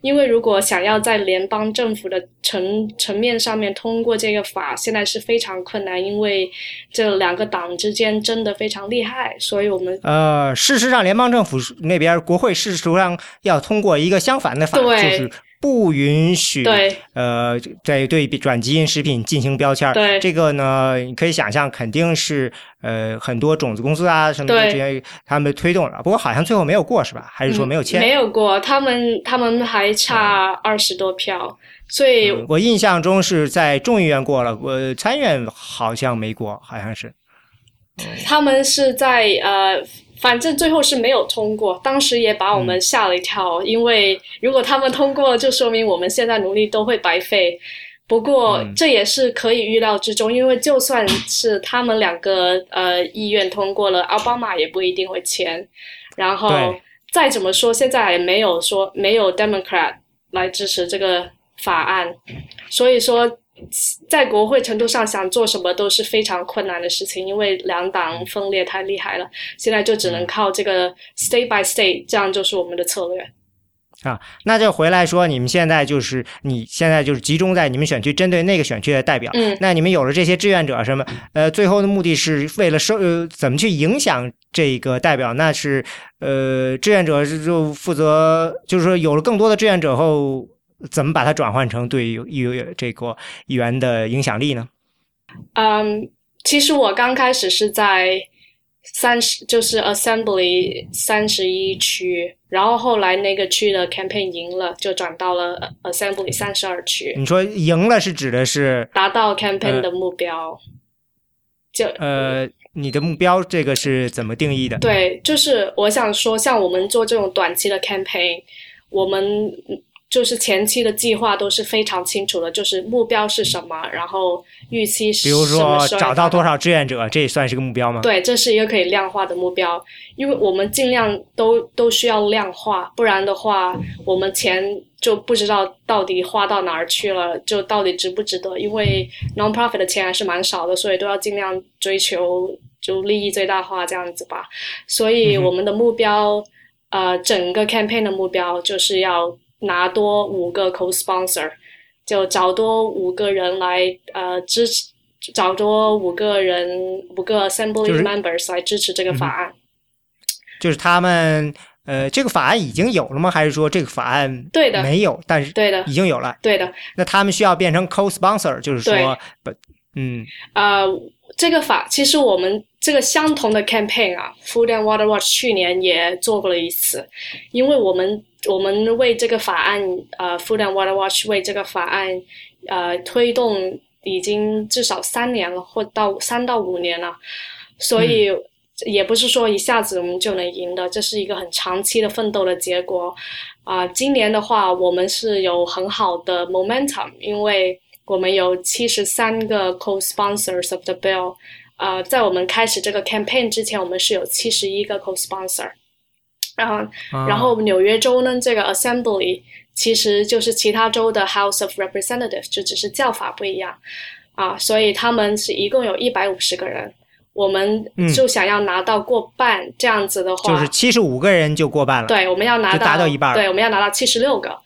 因为如果想要在联邦政府的层层面上面通过这个法，现在是非常困难，因为这两个党之间争得非常厉害，所以我们呃，事实上，联邦政府那边国会事实上要通过一个相反的法，就是不允许对呃在对转基因食品进行标签。对这个呢，你可以想象，肯定是呃很多种子公司啊什么的这些他们推动了，不过好像最后没有过是吧？还是说没有签？嗯、没有过，他们他们还差二十多票。所以、嗯，我印象中是在众议院过了，我参议院好像没过，好像是。他们是在呃，反正最后是没有通过。当时也把我们吓了一跳，嗯、因为如果他们通过，就说明我们现在努力都会白费。不过嗯这也是可以预料之中，因为就算是他们两个呃意愿通过了，奥巴马也不一定会签。然后再怎么说，现在也没有说没有 Democrat 来支持这个。法案，所以说在国会程度上想做什么都是非常困难的事情，因为两党分裂太厉害了。现在就只能靠这个 state by state，这样就是我们的策略。啊，那就回来说，你们现在就是你现在就是集中在你们选区，针对那个选区的代表。嗯，那你们有了这些志愿者什么？呃，最后的目的是为了收呃，怎么去影响这个代表？那是呃，志愿者就负责，就是说有了更多的志愿者后，怎么把它转换成对议这个议员的影响力呢？嗯，其实我刚开始是在。三十就是 Assembly 三十一区，然后后来那个区的 campaign 赢了，就转到了 Assembly 三十二区。你说赢了是指的是达到 campaign 的目标？就呃，你的目标这个是怎么定义的？对，就是我想说，像我们做这种短期的 campaign，我们。就是前期的计划都是非常清楚的，就是目标是什么，然后预期是。比如说找到多少志愿者，这也算是个目标吗？对，这是一个可以量化的目标，因为我们尽量都都需要量化，不然的话，我们钱就不知道到底花到哪儿去了，就到底值不值得？因为 non-profit 的钱还是蛮少的，所以都要尽量追求就利益最大化这样子吧。所以我们的目标，呃，整个 campaign 的目标就是要。拿多五个 co-sponsor，就找多五个人来呃支持，找多五个人五个 assembly members 来支持这个法案。就是他们呃，这个法案已经有了吗？还是说这个法案对的没有？但是对的已经有了。对的。那他们需要变成 co-sponsor，就是说不嗯呃。这个法其实我们这个相同的 campaign 啊，Food and Water Watch 去年也做过了一次，因为我们我们为这个法案，呃，Food and Water Watch 为这个法案，呃，推动已经至少三年了，或到三到五年了，所以也不是说一下子我们就能赢的，这是一个很长期的奋斗的结果。啊，今年的话，我们是有很好的 momentum，因为。我们有七十三个 co-sponsors of the bill，呃，在我们开始这个 campaign 之前，我们是有七十一个 co-sponsor，然后，然后纽约州呢，这个 assembly 其实就是其他州的 House of Representatives，就只是叫法不一样，啊，所以他们是一共有一百五十个人，我们就想要拿到过半，这样子的话，就是七十五个人就过半了，对，我们要拿到达到一半，对，我们要拿到七十六个。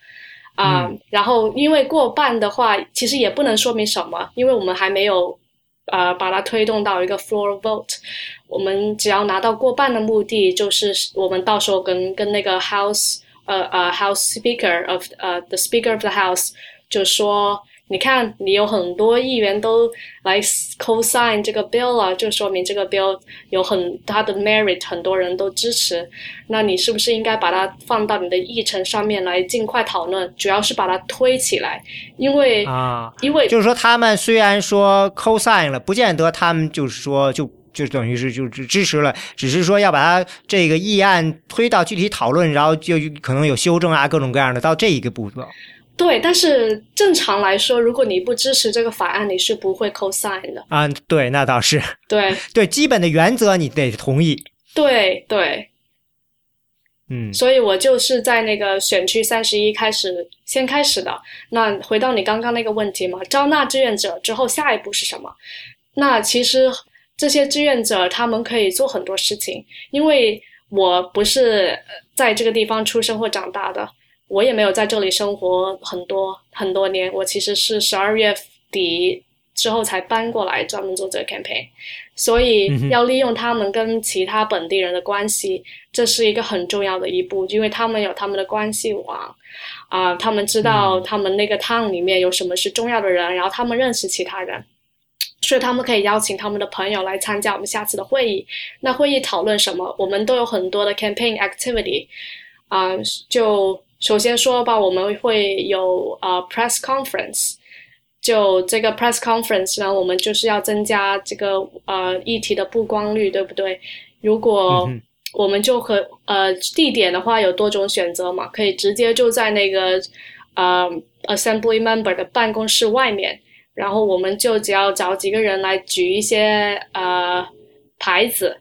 啊，然后因为过半的话，其实也不能说明什么，因为我们还没有呃把它推动到一个 floor vote。我们只要拿到过半的目的，就是我们到时候跟跟那个 house 呃呃 house speaker of 呃 the speaker of the house 就说。你看，你有很多议员都来 co-sign 这个 bill 啊，就说明这个 bill 有很它的 merit，很多人都支持。那你是不是应该把它放到你的议程上面来尽快讨论？主要是把它推起来，因为啊，因为就是说他们虽然说 co-sign 了，不见得他们就是说就就等于是就支持了，只是说要把它这个议案推到具体讨论，然后就可能有修正啊，各种各样的到这一个步骤。对，但是正常来说，如果你不支持这个法案，你是不会 cosign 的。啊，对，那倒是。对 对，基本的原则你得同意。对对，嗯。所以我就是在那个选区三十一开始先开始的。那回到你刚刚那个问题嘛，招纳志愿者之后，下一步是什么？那其实这些志愿者他们可以做很多事情，因为我不是在这个地方出生或长大的。我也没有在这里生活很多很多年，我其实是十二月底之后才搬过来，专门做这个 campaign，所以要利用他们跟其他本地人的关系，这是一个很重要的一步，因为他们有他们的关系网，啊，他们知道他们那个 town 里面有什么是重要的人，然后他们认识其他人，所以他们可以邀请他们的朋友来参加我们下次的会议。那会议讨论什么？我们都有很多的 campaign activity，啊，就。首先说吧，我们会有呃 press conference，就这个 press conference 呢，我们就是要增加这个呃议题的曝光率，对不对？如果我们就和呃地点的话有多种选择嘛，可以直接就在那个呃 assembly member 的办公室外面，然后我们就只要找几个人来举一些呃牌子，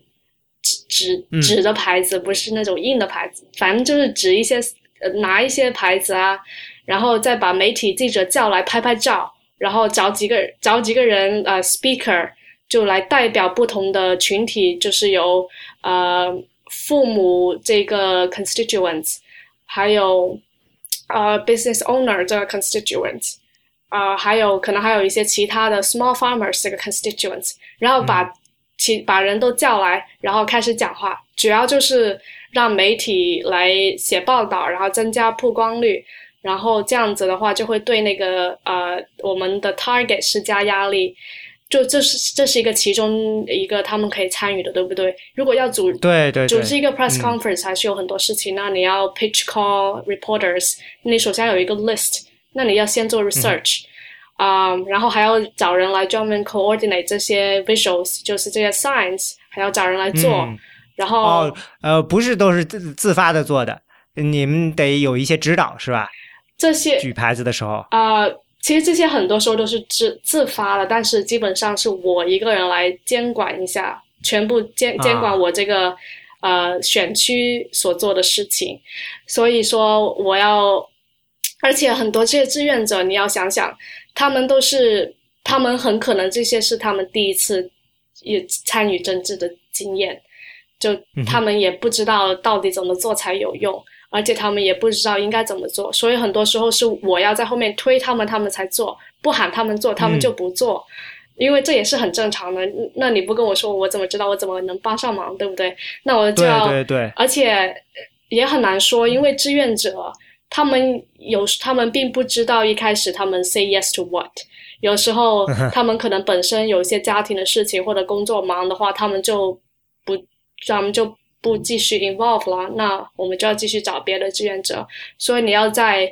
纸纸纸的牌子，不是那种硬的牌子，反正就是指一些。呃，拿一些牌子啊，然后再把媒体记者叫来拍拍照，然后找几个找几个人呃 speaker 就来代表不同的群体，就是有呃父母这个 constituents，还有呃 business owner 这个 constituents，啊、还有可能还有一些其他的 small farmers 这个 constituents，然后把其把人都叫来，然后开始讲话，主要就是让媒体来写报道，然后增加曝光率。然后这样子的话，就会对那个呃我们的 target 施加压力，就这是这是一个其中一个他们可以参与的，对不对？如果要组对对对，组织一个 press 嗯 conference，还是有很多事情。那你要 pitch call reporters，你首先有一个 list，那你要先做 research，啊、然后还要找人来专门 coordinate 这些 visuals，就是这些 signs，还要找人来做。嗯然后、哦，呃，不是都是自自发的做的，你们得有一些指导是吧？这些举牌子的时候，呃，其实这些很多时候都是自自发的，但是基本上是我一个人来监管一下，全部监啊监管我这个、呃选区所做的事情。所以说我要，而且很多这些志愿者，你要想想，他们都是，他们很可能这些是他们第一次也参与政治的经验，就他们也不知道到底怎么做才有用。而且他们也不知道应该怎么做，所以很多时候是我要在后面推他们，他们才做；不喊他们做，他们就不做。因为这也是很正常的。那你不跟我说，我怎么知道我怎么能帮上忙，对不对？那我就对要，对对，而且也很难说，因为志愿者他们有他们并不知道一开始他们 say yes to what。有时候 他们可能本身有一些家庭的事情或者工作忙的话，他们就不，他们就不继续 involve 了。那我们就要继续找别的志愿者。所以你要在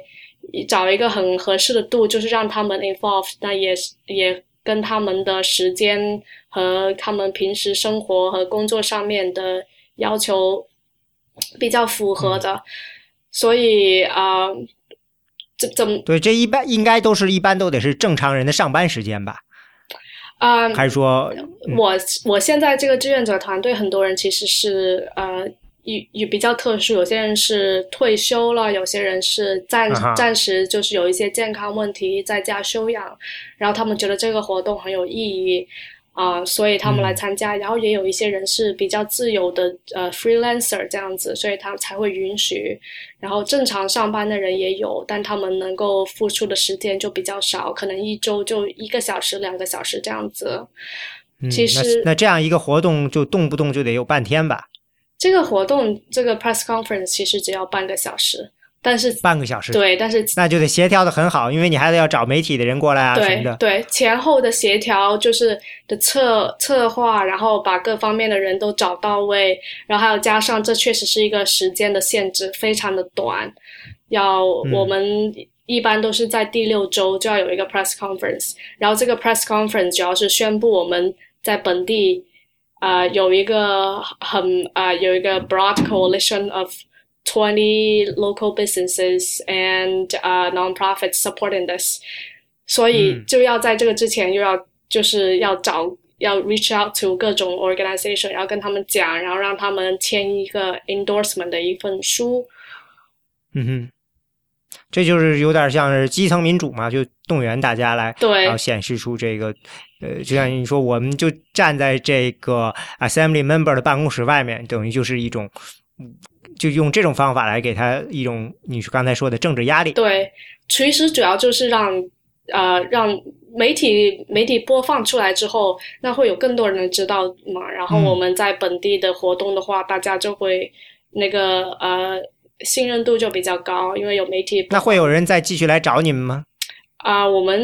找一个很合适的度，就是让他们 involve，那也也跟他们的时间和他们平时生活和工作上面的要求比较符合的。所以啊，呃怎怎么对，这一般应该都是一般都得是正常人的上班时间吧？啊？还是说，我我现在这个志愿者团队，很多人其实是呃，也也比较特殊，有些人是退休了，有些人是暂啊暂时就是有一些健康问题在家休养，然后他们觉得这个活动很有意义。啊、所以他们来嗯参加，然后也有一些人是比较自由的呃 freelancer 这样子，所以他们才会允许。然后正常上班的人也有，但他们能够付出的时间就比较少，可能一周就一个小时、两个小时这样子。嗯、其实那那这样一个活动就动不动就得有半天吧？这个活动，这个 press conference 其实只要半个小时，但是半个小时，，对，但是那就得协调的很好，因为你还得要找媒体的人过来啊什么的。对对前后的协调就是的策策划，然后把各方面的人都找到位，然后还有加上这确实是一个时间的限制，非常的短，要嗯我们。一般都是在第六周就要有一个 press conference，然后这个 press conference 主要是宣布我们在本地啊、呃有一个很啊、呃有一个 broad coalition of twenty local businesses and uh nonprofits supporting this，所以嗯就要在这个之前又要就是要找要 reach out to 各种 organization，然后跟他们讲，然后让他们签一个 endorsement 的一份书。嗯哼，这就是有点像是基层民主嘛，就动员大家来，对然后显示出这个，呃，就像你说，我们就站在这个 assembly member 的办公室外面，等于就是一种，嗯就用这种方法来给他一种你是刚才说的政治压力。对，其实主要就是让呃让媒体媒体播放出来之后，那会有更多人知道嘛。然后嗯我们在本地的活动的话，大家就会那个呃信任度就比较高，因为有媒体那会有人再继续来找你们吗？啊、我们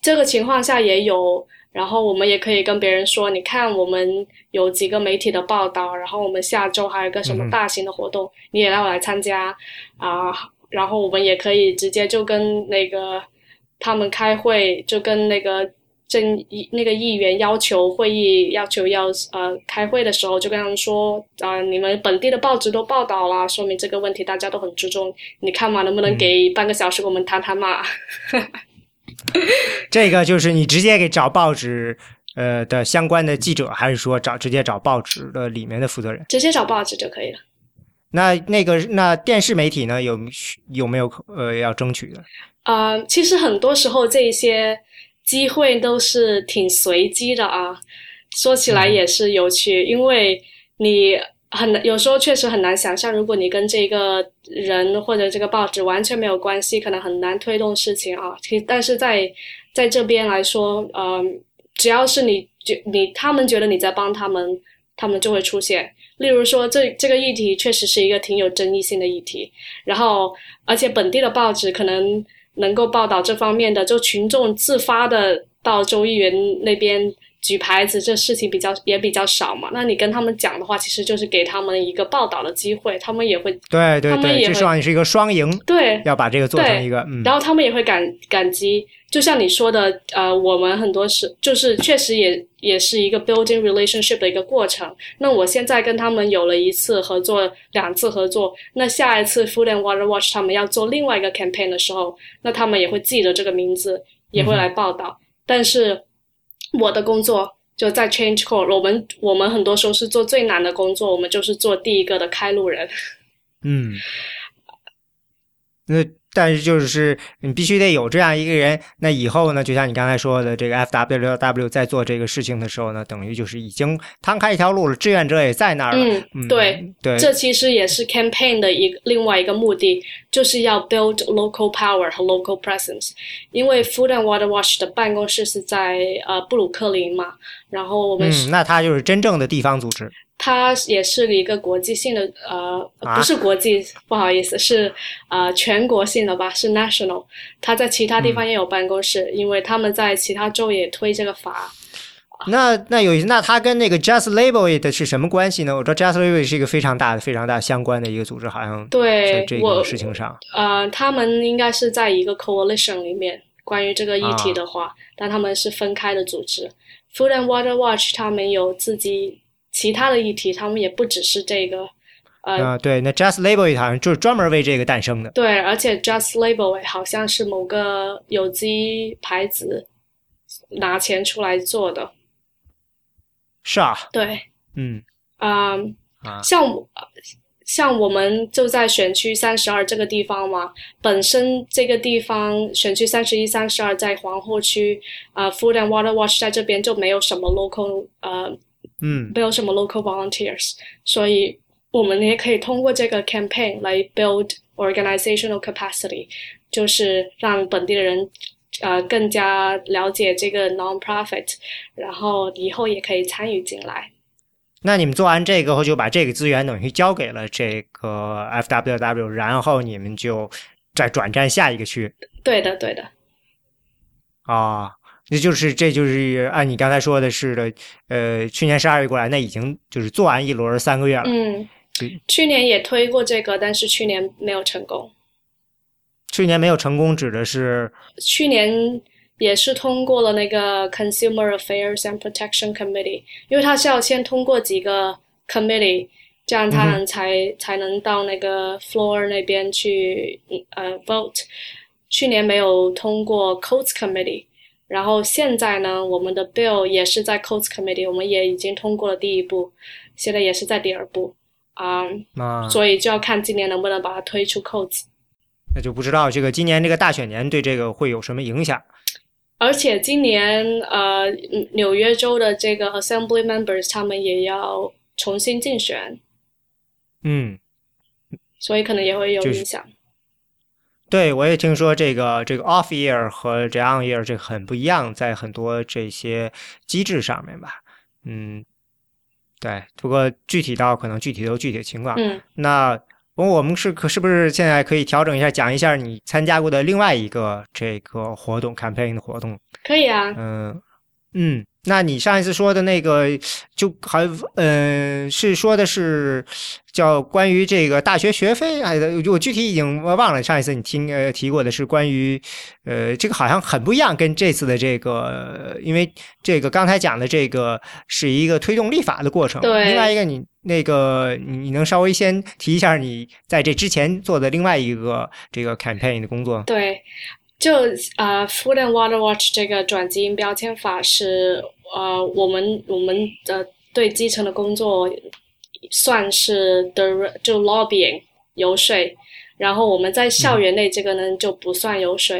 这个情况下也有，然后我们也可以跟别人说，你看我们有几个媒体的报道，然后我们下周还有一个什么大型的活动，你也要来参加啊、然后我们也可以直接就跟那个他们开会，就跟那个。政议那个议员要求会议要求要呃开会的时候，就跟他们说啊、你们本地的报纸都报道了，说明这个问题大家都很注重。你看嘛，能不能嗯给半个小时我们谈谈嘛？这个就是你直接给找报纸呃的相关的记者，还是说找直接找报纸的里面的负责人？直接找报纸就可以了。那那个那电视媒体呢？有有没有呃要争取的？呃，其实很多时候这些机会都是挺随机的啊。说起来也是有趣，因为你很难，有时候确实很难想象，如果你跟这个人或者这个报纸完全没有关系，可能很难推动事情啊。其但是在在这边来说，呃，只要是你觉你他们觉得你在帮他们，他们就会出现。例如说，这这个议题确实是一个挺有争议性的议题，然后而且本地的报纸可能能够报道这方面的，就群众自发的到州议员那边。举牌子这事情比较也比较少嘛，那你跟他们讲的话，其实就是给他们一个报道的机会，他们也会对对对，这双你是一个双赢，对，要把这个做成一个，嗯，然后他们也会感感激，就像你说的，呃，我们很多是就是确实也也是一个 building relationship 的一个过程。那我现在跟他们有了一次合作，两次合作，那下一次 Food and Water Watch 他们要做另外一个 campaign 的时候，那他们也会记得这个名字，也会来报道，但是。我的工作就在 Change Core，我们我们很多时候是做最难的工作，我们就是做第一个的开路人。嗯，那。但是就是你必须得有这样一个人，那以后呢，就像你刚才说的，这个 F W W 在做这个事情的时候呢，等于就是已经摊开一条路了，志愿者也在那儿了。嗯，对对，这其实也是 campaign 的一个另外一个目的，就是要 build local power 和 local presence。因为 Food and Water Watch 的办公室是在呃布鲁克林嘛，然后我们嗯，那它就是真正的地方组织。它也是一个国际性的，呃，不是国际，不好意思，是呃全国性的吧，是 national。它在其他地方也有办公室，因为他们在其他州也推这个法。那那有那它跟那个 Just Label It 是什么关系呢？我知道 Just Label It 是一个非常大的、非常大相关的一个组织，好像对这个事情上，呃，他们应该是在一个 coalition 里面，关于这个议题的话，但他们是分开的组织。Food and Water Watch 他们有自己。其他的议题，他们也不只是这个，呃，对，那 Just Label 好像就是专门为这个诞生的。对，而且 Just Label 好像是某个有机牌子拿钱出来做的。是啊。对。嗯。啊。像像我们就在选区三十二这个地方嘛，本身这个地方选区三十一、三十二在皇后区，啊，Food and Water Watch 在这边就没有什么 local，呃。嗯，没有什么 local volunteers，所以我们也可以通过这个 campaign 来 build organizational capacity，就是让本地的人呃更加了解这个 non-profit，然后以后也可以参与进来。那你们做完这个后，就把这个资源等于交给了这个 FWW，然后你们就再转战下一个区。对的，对的。啊。那就是，这就是按你刚才说的是的，呃，去年十二月过来，那已经就是做完一轮三个月了。嗯，去年也推过这个，但是去年没有成功。去年没有成功指的是？去年也是通过了那个 Consumer Affairs and Protection Committee，因为它是要先通过几个 committee，这样他们才才能到那个 floor 那边去呃 vote。去年没有通过 Codes Committee。然后现在呢，我们的 bill 也是在 Codes Committee，我们也已经通过了第一步，现在也是在第二步啊，所以就要看今年能不能把它推出 Codes。那就不知道这个今年这个大选年对这个会有什么影响。而且今年呃，纽约州的这个 Assembly Members 他们也要重新竞选，嗯，所以可能也会有影响。对，我也听说这个这个 off year 和这 on year 这很不一样，在很多这些机制上面吧，嗯，对，不过具体到可能具体都有具体的情况。嗯，那我们是可是不是现在可以调整一下，讲一下你参加过的另外一个这个活动 campaign 的活动？可以啊。嗯嗯。那你上一次说的那个，就还嗯，是说的是叫关于这个大学学费，还是我具体已经忘了。上一次你听呃提过的是关于呃这个好像很不一样，跟这次的这个，因为这个刚才讲的这个是一个推动立法的过程。对。另外一个，你那个你能稍微先提一下你在这之前做的另外一个这个 campaign 的工作？对，就啊，Food and Water Watch 这个转基因标签法是。呃，我们我们的对基层的工作算是的，就 lobbying 游说，然后我们在校园内这个呢就不算游说，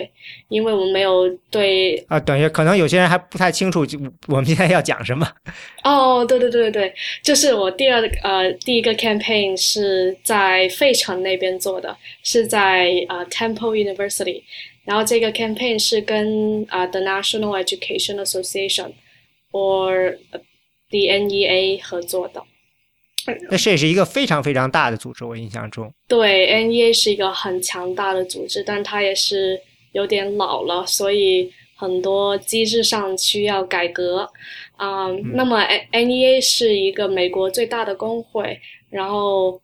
因为我们没有对啊，等于可能有些人还不太清楚，就我们现在要讲什么。哦，对对对对对，就是我第二呃第一个 campaign 是在费城那边做的，是在呃 Temple University，然后这个 campaign 是跟啊、The National Education Association or the NEA 合作的。那这也是一个非常非常大的组织，我印象中。对，NEA 是一个很强大的组织，但它也是有点老了，所以很多机制上需要改革。啊、那么 NEA 是一个美国最大的工会，然后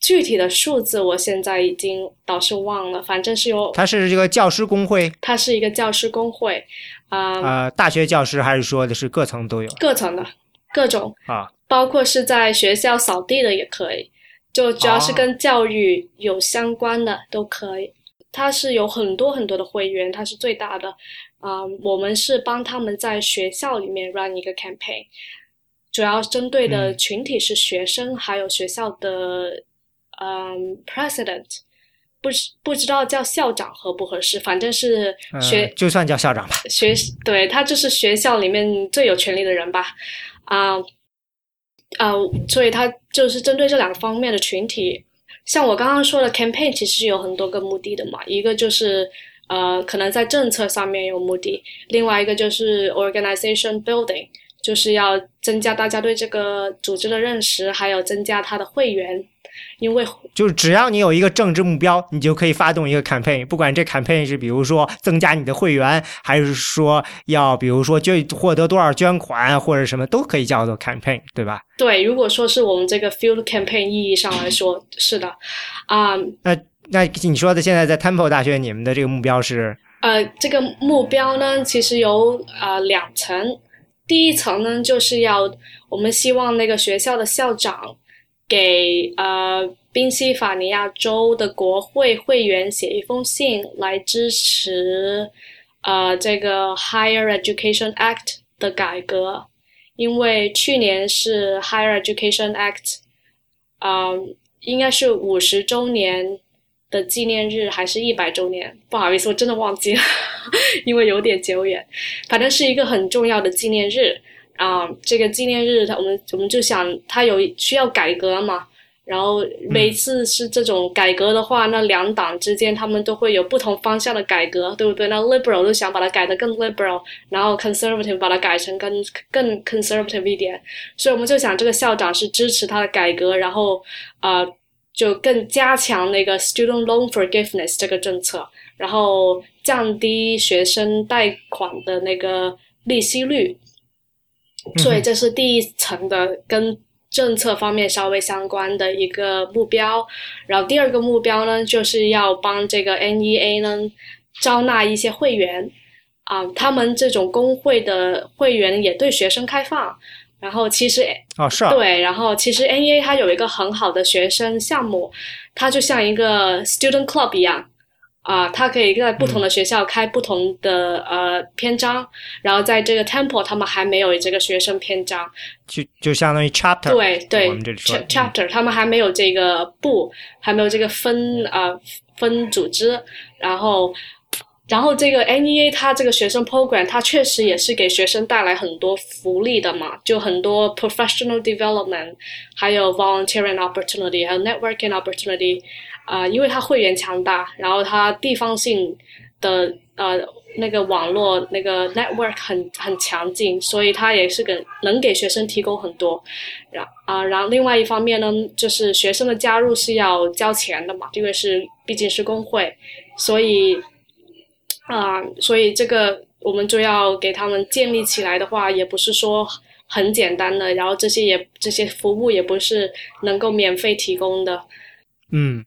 具体的数字我现在已经倒是忘了，反正是有，它是这个教师工会，它是一个教师工会，啊、呃，大学教师还是说的是各层都有各层的各种，啊？包括是在学校扫地的也可以，就只要是哦跟教育有相关的都可以。它是有很多很多的会员，它是最大的。啊、我们是帮他们在学校里面 run 一个 campaign，主要针对的嗯群体是学生，还有学校的嗯 president，不知不知道叫校长合不合适，反正是呃学、就算叫校长吧。学对他就是学校里面最有权力的人吧，啊、啊、所以他就是针对这两个方面的群体。像我刚刚说的 campaign，其实有很多个目的的嘛，一个就是呃，可能在政策上面有目的，另外一个就是 organization building，就是要增加大家对这个组织的认识，还有增加他的会员，因为就是只要你有一个政治目标，你就可以发动一个 campaign，不管这 campaign 是比如说增加你的会员，还是说要比如说就获得多少捐款或者什么，都可以叫做 campaign，对吧？对，如果说是我们这个 field campaign 意义上来说，是的，啊、那那你说的现在在 Temple 大学，你们的这个目标是呃，这个目标呢，其实有呃两层。第一层呢，就是要我们希望那个学校的校长给呃宾夕法尼亚州的国会会员写一封信来支持呃这个 Higher Education Act 的改革，因为去年是 Higher Education Act，嗯、应该是五十周年的纪念日还是一百周年？不好意思，我真的忘记了，因为有点久远。反正是一个很重要的纪念日啊、这个纪念日，他我们我们就想他有需要改革嘛。然后每次是这种改革的话，那两党之间他们都会有不同方向的改革，对不对？那 liberal 就想把它改得更 liberal，然后 conservative 把它改成更更 conservative 一点。所以我们就想，这个校长是支持他的改革，然后呃，就更加强那个 student loan forgiveness 这个政策，然后降低学生贷款的那个利息率。所以这是第一层的跟政策方面稍微相关的一个目标。然后第二个目标呢，就是要帮这个 NEA 呢招纳一些会员啊、他们这种工会的会员也对学生开放。然后其实啊是啊，对，然后其实 NEA 它有一个很好的学生项目，它就像一个 student club 一样。啊，他可以在不同的学校开不同的、呃篇章，然后在这个 Temple 他们还没有这个学生篇章，就就相当于 chapter，对对我们这里说的嗯 cha-，chapter 他们还没有这个部，还没有这个分呃分组织，然后然后这个 NEA 它这个学生 program 它确实也是给学生带来很多福利的嘛，就很多 professional development，还有 volunteering opportunity，还有 networking opportunity，啊、因为它会员强大，然后它地方性的呃那个网络那个 network 很很强劲，所以它也是给能给学生提供很多。然啊，然后另外一方面呢，就是学生的加入是要交钱的嘛，因为是毕竟是工会，所以啊，所以这个我们就要给他们建立起来的话，也不是说很简单的，然后这些也这些服务也不是能够免费提供的。嗯，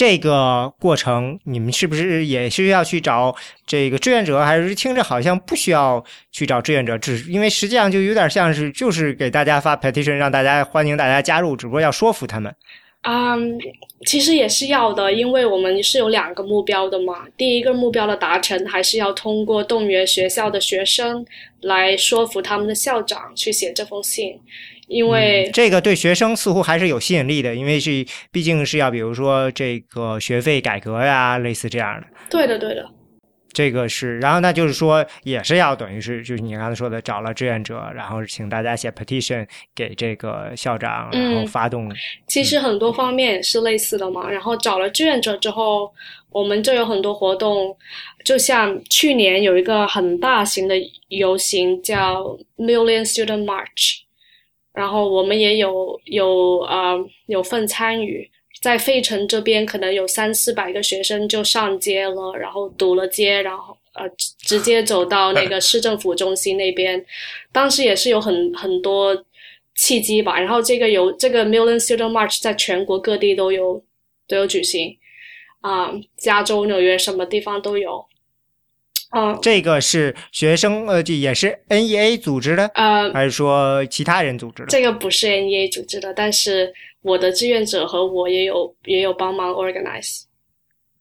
这个过程你们是不是也是要去找这个志愿者，还是听着好像不需要去找志愿者？只因为实际上就有点像是就是给大家发 petition，让大家欢迎大家加入，只不过要说服他们。嗯，其实也是要的，因为我们是有两个目标的嘛。第一个目标的达成，还是要通过动员学校的学生来说服他们的校长去写这封信，因为、嗯、这个对学生似乎还是有吸引力的，因为是毕竟是要比如说这个学费改革呀，类似这样的。对的，对的。这个是，然后那就是说，也是要等于是，就是你刚才说的，找了志愿者，然后请大家写 petition 给这个校长，然后发动。嗯、其实很多方面是类似的嘛。然后找了志愿者之后，我们就有很多活动，就像去年有一个很大型的游行叫 Million Student March，然后我们也有有呃有份参与。在费城这边，可能有三四百个学生就上街了，然后堵了街，然后呃直接走到那个市政府中心那边。当时也是有很很多契机吧。然后这个有这个 Million Student March 在全国各地都有都有举行，啊、呃，加州、纽约什么地方都有。嗯、呃，这个是学生呃，这也是 NEA 组织的，呃，还是说其他人组织的？这个不是 NEA 组织的，但是。我的志愿者和我也有也有帮忙 organize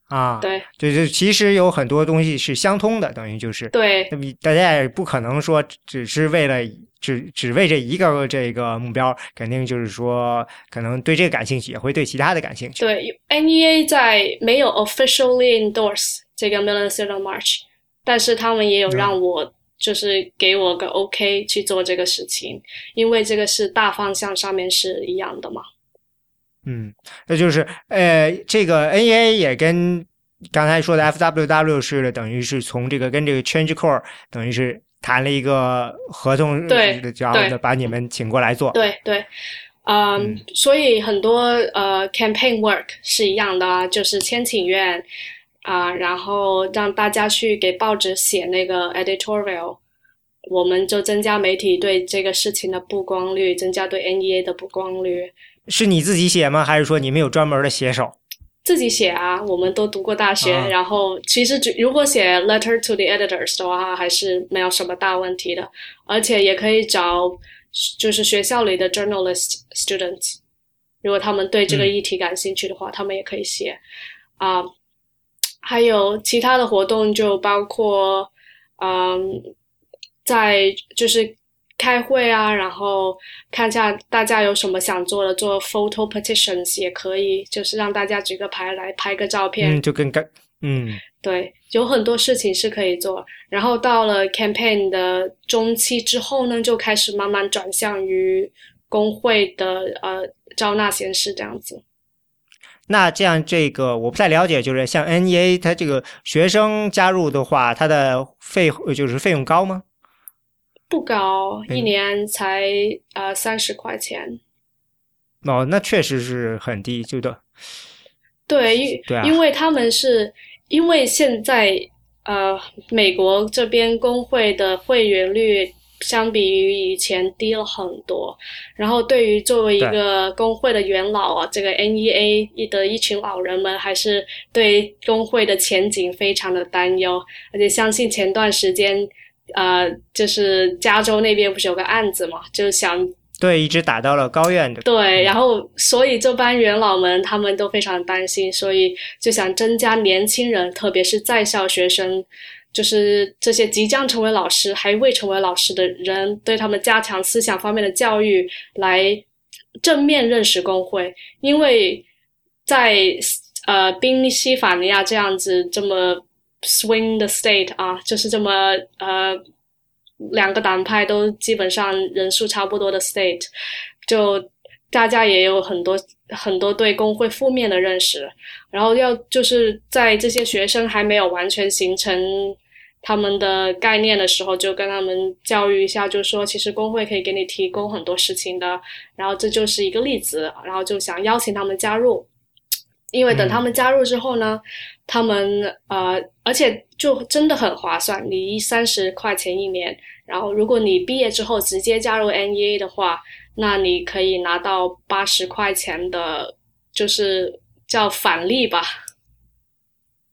啊，对，就是其实有很多东西是相通的，等于就是对，那么大家也不可能说只是为了只只为这一个这个目标，肯定就是说可能对这个感兴趣，也会对其他的感兴趣。对，NEA 在没有 officially endorse 这个 Million Student March，但是他们也有让我。嗯就是给我个 OK 去做这个事情，因为这个是大方向上面是一样的嘛。嗯，那就是呃，这个 NEA 也跟刚才说的 FWW 是的，等于是从这个跟这个 Change Core 等于是谈了一个合同，对，然后呢把你们请过来做。对对，呃、嗯，所以很多呃 campaign work 是一样的啊，就是签请愿啊、呃，然后让大家去给报纸写那个 editorial。我们就增加媒体对这个事情的曝光率，增加对 NEA 的曝光率。是你自己写吗？还是说你们有专门的写手？自己写啊，我们都读过大学，啊、然后其实如果写 letter to the editors 的话，还是没有什么大问题的，而且也可以找就是学校里的 journalist students，如果他们对这个议题感兴趣的话，嗯、他们也可以写啊。Uh, 还有其他的活动就包括，嗯，在就是。开会啊，然后看一下大家有什么想做的，做 photo petitions 也可以，就是让大家举个牌来拍个照片。嗯，就跟刚嗯，对，有很多事情是可以做。然后到了 campaign 的中期之后呢，就开始慢慢转向于工会的呃招纳形式这样子。那这样，这个我不太了解，就是像 NEA，它这个学生加入的话，它的费就是费用高吗？不高，嗯一年才呃三十块钱。哦，那确实是很低，就的。对，因对啊因为他们是因为现在呃美国这边工会的会员率相比于以前低了很多，然后对于作为一个工会的元老啊，这个 NEA 的一群老人们还是对工会的前景非常的担忧，而且相信前段时间。呃，就是加州那边不是有个案子嘛，就是想对，一直打到了高院的。对，然后所以这帮元老们他们都非常担心，所以就想增加年轻人，特别是在校学生，就是这些即将成为老师还未成为老师的人，对他们加强思想方面的教育，来正面认识工会，因为在呃宾夕法尼亚这样子这么。Swing the state 啊，就是这么呃，两个党派都基本上人数差不多的 state，就大家也有很多很多对工会负面的认识，然后要就是在这些学生还没有完全形成他们的概念的时候，就跟他们教育一下，就说其实工会可以给你提供很多事情的，然后这就是一个例子，然后就想邀请他们加入。因为等他们加入之后呢，嗯、他们呃，而且就真的很划算，你三十块钱一年，然后如果你毕业之后直接加入 NEA 的话，那你可以拿到八十块钱的，就是叫返利吧。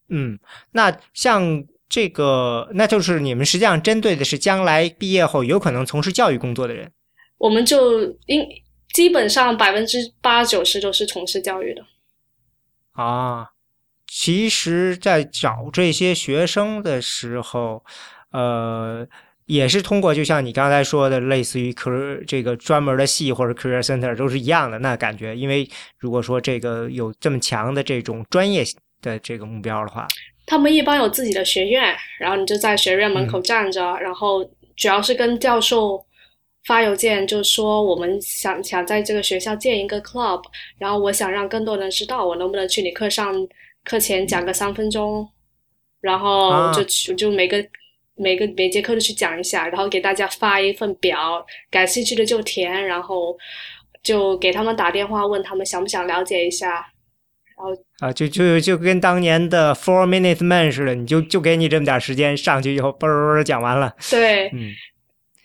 嗯，那像这个，那就是你们实际上针对的是将来毕业后有可能从事教育工作的人。我们就应基本上百分之八九十都是从事教育的。啊，其实，在找这些学生的时候，呃，也是通过，就像你刚才说的，类似于 career 这个专门的系或者 career center 都是一样的那感觉。因为如果说这个有这么强的这种专业的这个目标的话，他们一般有自己的学院，然后你就在学院门口站着，然后主要是跟教授发邮件，就说我们想想在这个学校建一个 club，然后我想让更多人知道，我能不能去你课上课前讲个三分钟，然后就去就每个。每个每节课都去讲一下，然后给大家发一份表，感兴趣的就填，然后就给他们打电话问他们想不想了解一下，然后啊，就就就跟当年的 Four Minute Man 似的，你就就给你这么点时间，上去以后啵啵讲完了。对，嗯，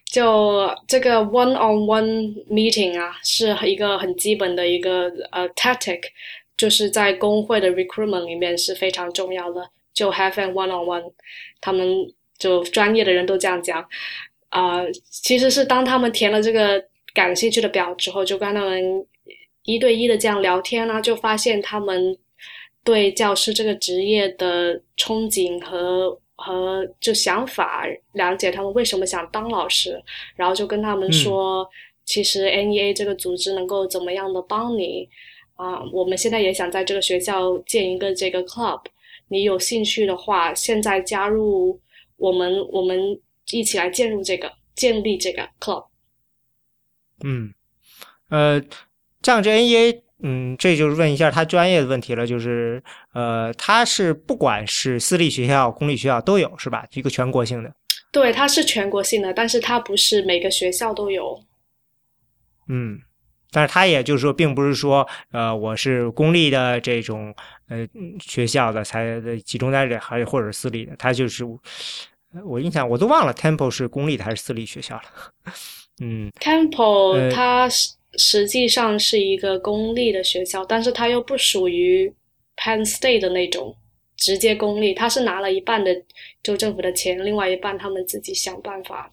就这个 One on One Meeting 啊，是一个很基本的一个呃 tactic，就是在工会的 recruitment 里面是非常重要的，就 have an one on one，他们。就专业的人都这样讲，啊，其实是当他们填了这个感兴趣的表之后，就跟他们一对一的这样聊天呢，就发现他们对教师这个职业的憧憬和和就想法，了解他们为什么想当老师，然后就跟他们说，其实 NEA 这个组织能够怎么样的帮你啊，我们现在也想在这个学校建一个这个 club，你有兴趣的话，现在加入。我们我们一起来建入这个建立这个 club。嗯，呃，这样这 NEA，嗯，这就是问一下他专业的问题了，就是呃，他是不管是私立学校、公立学校都有是吧？一个全国性的。对，它是全国性的，但是它不是每个学校都有。嗯，但是他也就是说，并不是说呃，我是公立的这种呃学校的才集中在这，还或者私立的，他就是。我印象我都忘了，Temple 是公立的还是私立学校了？嗯，Temple 它实实际上是一个公立的学校，但是它又不属于 Penn State 的那种直接公立，它是拿了一半的州政府的钱，另外一半他们自己想办法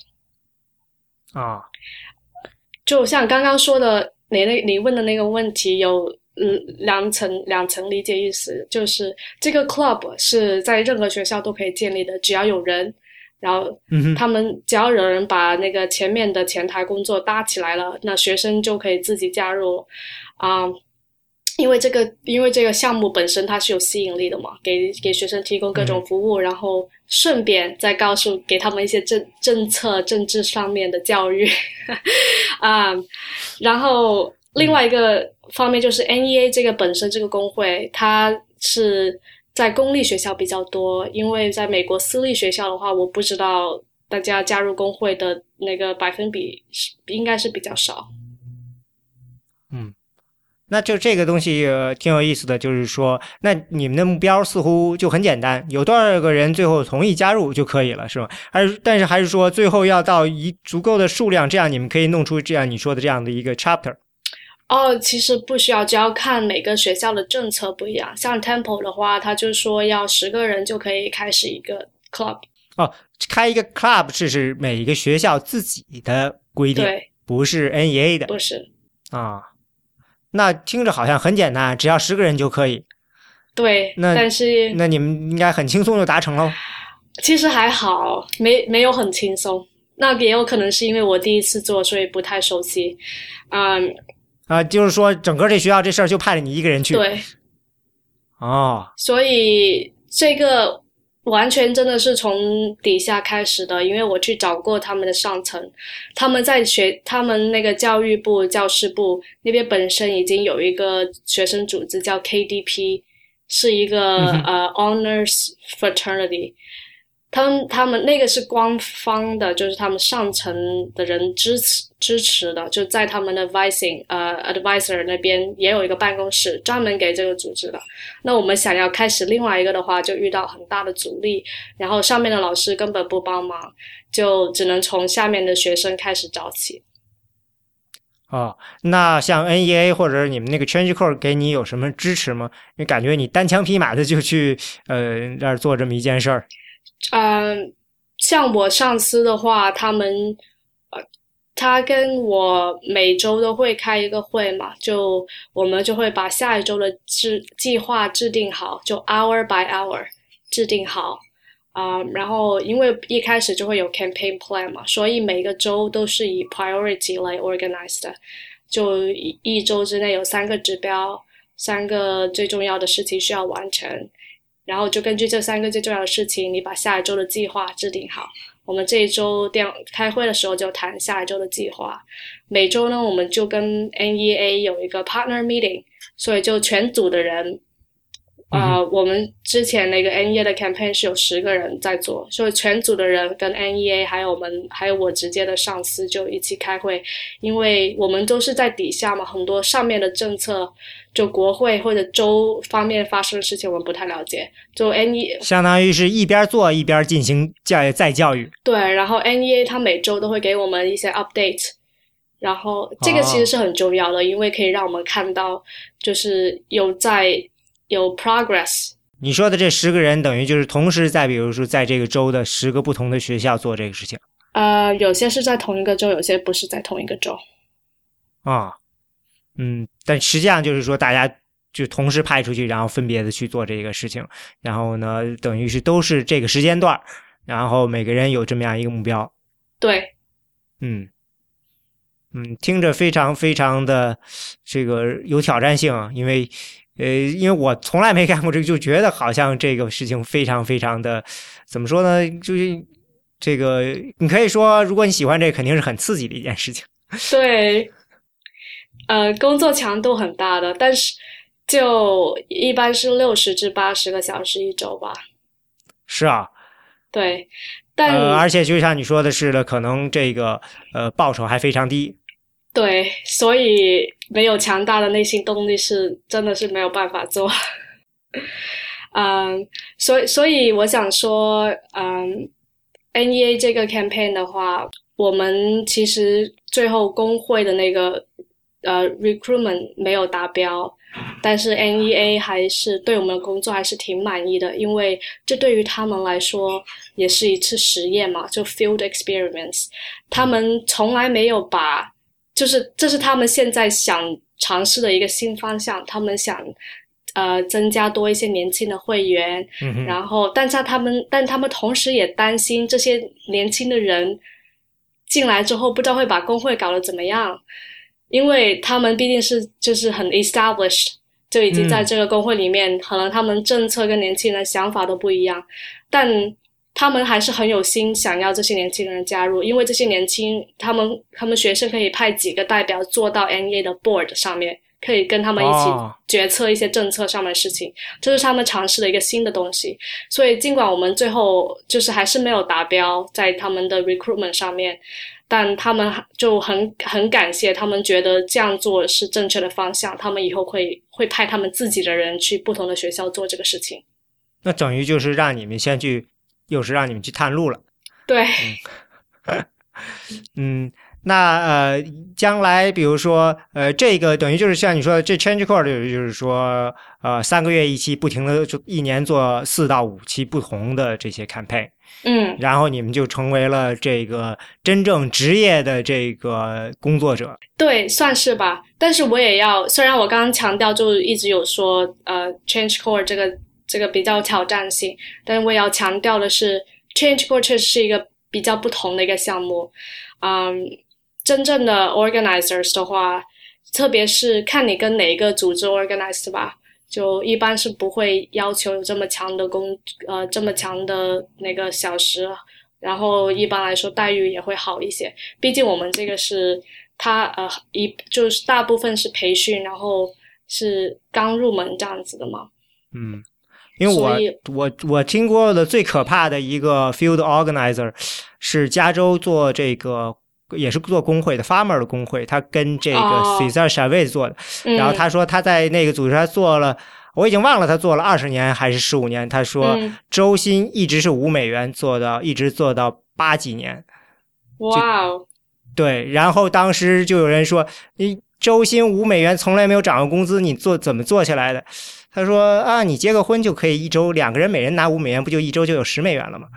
啊，就像刚刚说的，你那你问的那个问题有嗯两层两层理解意思，就是这个 club 是在任何学校都可以建立的，只要有人。然后，他们只要有人把那个前面的前台工作搭起来了，那学生就可以自己加入，啊，因为这个，因为这个项目本身它是有吸引力的嘛，给给学生提供各种服务，然后顺便再告诉给他们一些政政策、政治上面的教育，啊，然后另外一个方面就是 NEA 这个本身这个工会，它是。在公立学校比较多，因为在美国私立学校的话，我不知道大家加入工会的那个百分比是应该是比较少。嗯，那就这个东西挺有意思的，就是说，那你们的目标似乎就很简单，有多少个人最后同意加入就可以了，是吗？还是但是还是说最后要到一足够的数量，这样你们可以弄出这样你说的这样的一个 chapter。哦，其实不需要，只要看每个学校的政策不一样。像 Temple 的话，他就说要十个人就可以开始一个 club。哦，开一个 club 是是每一个学校自己的规定，不是 NEA 的。不是。啊，那听着好像很简单，只要十个人就可以。对。那但是那你们应该很轻松就达成喽。其实还好，没没有很轻松。那也有可能是因为我第一次做，所以不太熟悉。嗯。啊，就是说，整个这学校这事儿就派了你一个人去。对。哦。所以这个完全真的是从底下开始的，因为我去找过他们的上层，他们在学，他们那个教育部、教师部那边本身已经有一个学生组织叫 KDP，是一个呃 Honors Fraternity。他们他们那个是官方的，就是他们上层的人支持支持的，就在他们的 advising 呃 advisor 那边也有一个办公室专门给这个组织的。那我们想要开始另外一个的话，就遇到很大的阻力，然后上面的老师根本不帮忙，就只能从下面的学生开始找起。哦，那像 NEA 或者你们那个 Change Core 给你有什么支持吗？你感觉你单枪匹马的就去呃那儿做这么一件事儿？嗯，像我上司的话，他们呃，他跟我每周都会开一个会嘛，就我们就会把下一周的制计划制定好，就 hour by hour 制定好。啊、然后因为一开始就会有 campaign plan 嘛，所以每个周都是以 priority 来 organize 的，就一一周之内有三个指标，三个最重要的事情需要完成，然后就根据这三个最重要的事情，你把下一周的计划制定好。我们这一周电开会的时候就谈下一周的计划，每周呢我们就跟 NEA 有一个 partner meeting，所以就全组的人。啊、我们之前那个 NEA 的 campaign 是有十个人在做，所以全组的人跟 NEA 还有我们还有我直接的上司就一起开会，因为我们都是在底下嘛，很多上面的政策，就国会或者州方面发生的事情我们不太了解，就 NEA 相当于是一边做一边进行教育再教育。对，然后 NEA 它每周都会给我们一些 update，然后这个其实是很重要的，因为可以让我们看到就是有在有 progress。你说的这十个人，等于就是同时在，比如说在这个州的十个不同的学校做这个事情呃，有些是在同一个州，有些不是在同一个州。啊。嗯，但实际上就是说，大家就同时派出去，然后分别的去做这个事情，然后呢，等于是都是这个时间段，然后每个人有这么样一个目标。对，嗯嗯，听着非常非常的这个有挑战性啊，因为呃，因为我从来没干过这个，就觉得好像这个事情非常非常的怎么说呢？就是这个，你可以说，如果你喜欢这个，肯定是很刺激的一件事情。对，呃，工作强度很大的，但是就一般是六十至八十个小时一周吧。是啊，对，但、呃，而且就像你说的似的，可能这个呃报酬还非常低。对，所以没有强大的内心动力是真的是没有办法做。嗯，所以所以我想说，嗯，NEA 这个 campaign 的话，我们其实最后工会的那个呃 recruitment 没有达标，但是 NEA 还是对我们的工作还是挺满意的，因为这对于他们来说也是一次实验嘛，就 field experiments，他们从来没有把，就是这是他们现在想尝试的一个新方向，他们想呃增加多一些年轻的会员，嗯，然后，但是他们，但他们同时也担心这些年轻的人进来之后，不知道会把工会搞得怎么样，因为他们毕竟是就是很 established，就已经在这个工会里面，可能他们政策跟年轻人想法都不一样，但他们还是很有心想要这些年轻人加入，因为这些年轻，他们他们学生可以派几个代表坐到 NEA 的 board 上面，可以跟他们一起哦决策一些政策上面的事情，这是他们尝试的一个新的东西。所以尽管我们最后就是还是没有达标在他们的 recruitment 上面，但他们就很很感谢，他们觉得这样做是正确的方向，他们以后会会派他们自己的人去不同的学校做这个事情。那等于就是让你们先去，又是让你们去探路了。对，嗯，那呃，将来比如说呃，这个等于就是像你说的，这 Change Core 就是说呃，三个月一期，不停的就一年做四到五期不同的这些 campaign，嗯，然后你们就成为了这个真正职业的这个工作者。对，算是吧。但是我也要，虽然我刚刚强调，就一直有说，呃，Change Core 这个这个比较挑战性，但是我也要强调的是，Change Core 确实是一个比较不同的一个项目。嗯，真正的 organizers 的话，特别是看你跟哪一个组织 Organize 吧，就一般是不会要求有这么强的工，呃，这么强的那个小时，然后一般来说待遇也会好一些。毕竟我们这个是他呃一就是大部分是培训，然后是刚入门这样子的嘛。嗯，因为我我我听过的最可怕的一个 field organizer 是加州做这个。也是做工会的 farmer 的工会，他跟这个哦 Cesar Chavez 做的，嗯、然后他说他在那个组织他做了，我已经忘了他做了二十年还是十五年。他说嗯周薪一直是五美元，做到一直做到八几年。哇哦，对，然后当时就有人说，你周薪五美元从来没有涨过工资，你做怎么做下来的？他说啊，你结个婚就可以一周两个人每人拿五美元，不就一周就有十美元了吗？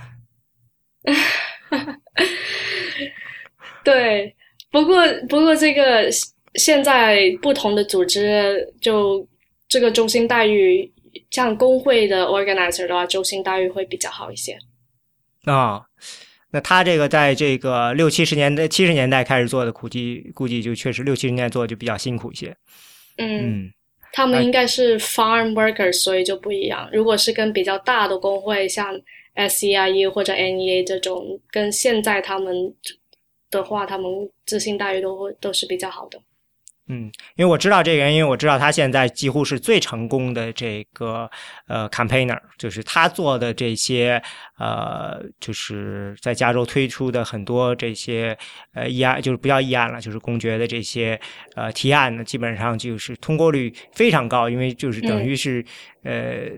对，不过不过这个现在不同的组织就这个中心待遇，像工会的 organizer 的话，中心待遇会比较好一些。啊。那他这个在这个六七十年代、七十年代开始做的，估计估计就确实六七十年代做的就比较辛苦一些。嗯，他们应该是 farm workers，所以就不一样。如果是跟比较大的工会，像 SEIU 或者 NEA 这种，跟现在他们的话，他们自信待遇都会都是比较好的。嗯，因为我知道这个人，因为我知道他现在几乎是最成功的这个呃 campaigner，就是他做的这些呃，就是在加州推出的很多这些呃议案，就是不叫议案了，就是公爵的这些呃提案呢，基本上就是通过率非常高，因为就是等于是呃，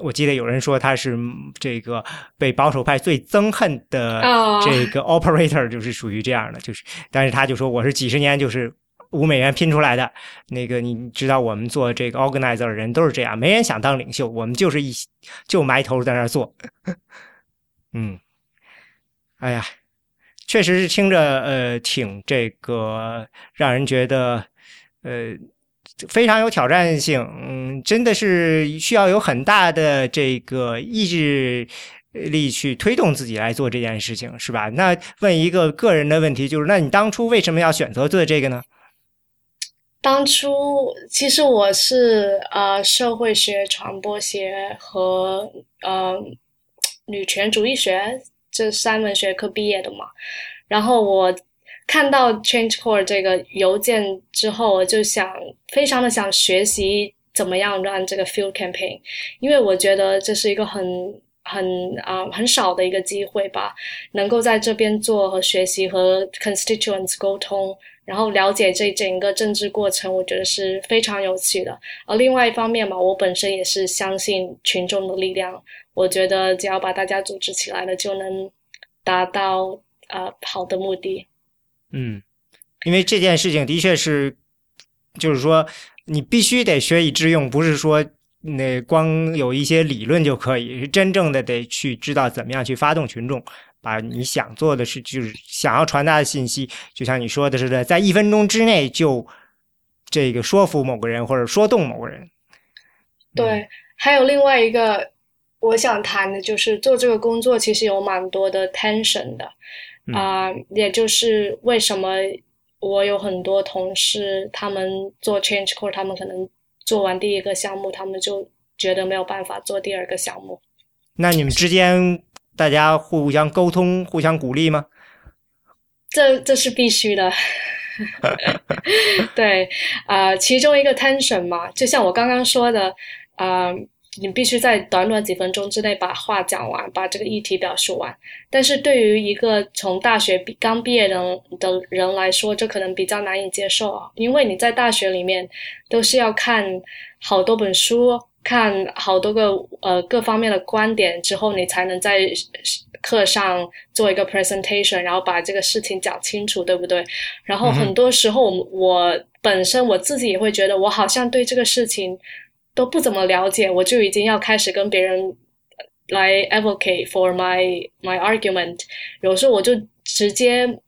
我记得有人说他是这个被保守派最憎恨的这个 operator，就是属于这样的，就是但是他就说我是几十年就是。五美元拼出来的那个，你知道我们做这个 organizer 的人都是这样，没人想当领袖，我们就是一就埋头在那儿做。嗯，哎呀，确实是听着呃挺这个让人觉得呃非常有挑战性，嗯，真的是需要有很大的这个意志力去推动自己来做这件事情，是吧？那问一个个人的问题，就是那你当初为什么要选择做这个呢？当初其实我是呃社会学、传播学和呃女权主义学这三门学科毕业的嘛。然后我看到 ChangeCore 这个邮件之后，我就想非常的想学习怎么样让这个 Field Campaign，因为我觉得这是一个很很啊很少的一个机会吧，能够在这边做和学习和 Constituents 沟通。然后了解这整个政治过程，我觉得是非常有趣的。而另外一方面嘛，我本身也是相信群众的力量。我觉得只要把大家组织起来了，就能达到呃好的目的。嗯，因为这件事情的确是，就是说你必须得学以致用，不是说那光有一些理论就可以，真正的得去知道怎么样去发动群众。把你想做的事，就是想要传达的信息，就像你说的似的，在一分钟之内就这个说服某个人或者说动某个人。对，还有另外一个我想谈的就是做这个工作其实有蛮多的 tension 的啊，也就是为什么我有很多同事他们做 change core，他们可能做完第一个项目，他们就觉得没有办法做第二个项目。那你们之间？大家互相沟通、互相鼓励吗？这这是必须的。对，啊，其中一个 tension 嘛，就像我刚刚说的，啊，你必须在短短几分钟之内把话讲完，把这个议题表述完。但是对于一个从大学毕刚毕业的的人来说，这可能比较难以接受啊，因为你在大学里面都是要看好多本书。看好多个呃各方面的观点之后，你才能在课上做一个 presentation，然后把这个事情讲清楚，对不对？然后很多时候，我本身我自己也会觉得，我好像对这个事情都不怎么了解，我就已经要开始跟别人来 advocate for my my argument，有时候我就直接。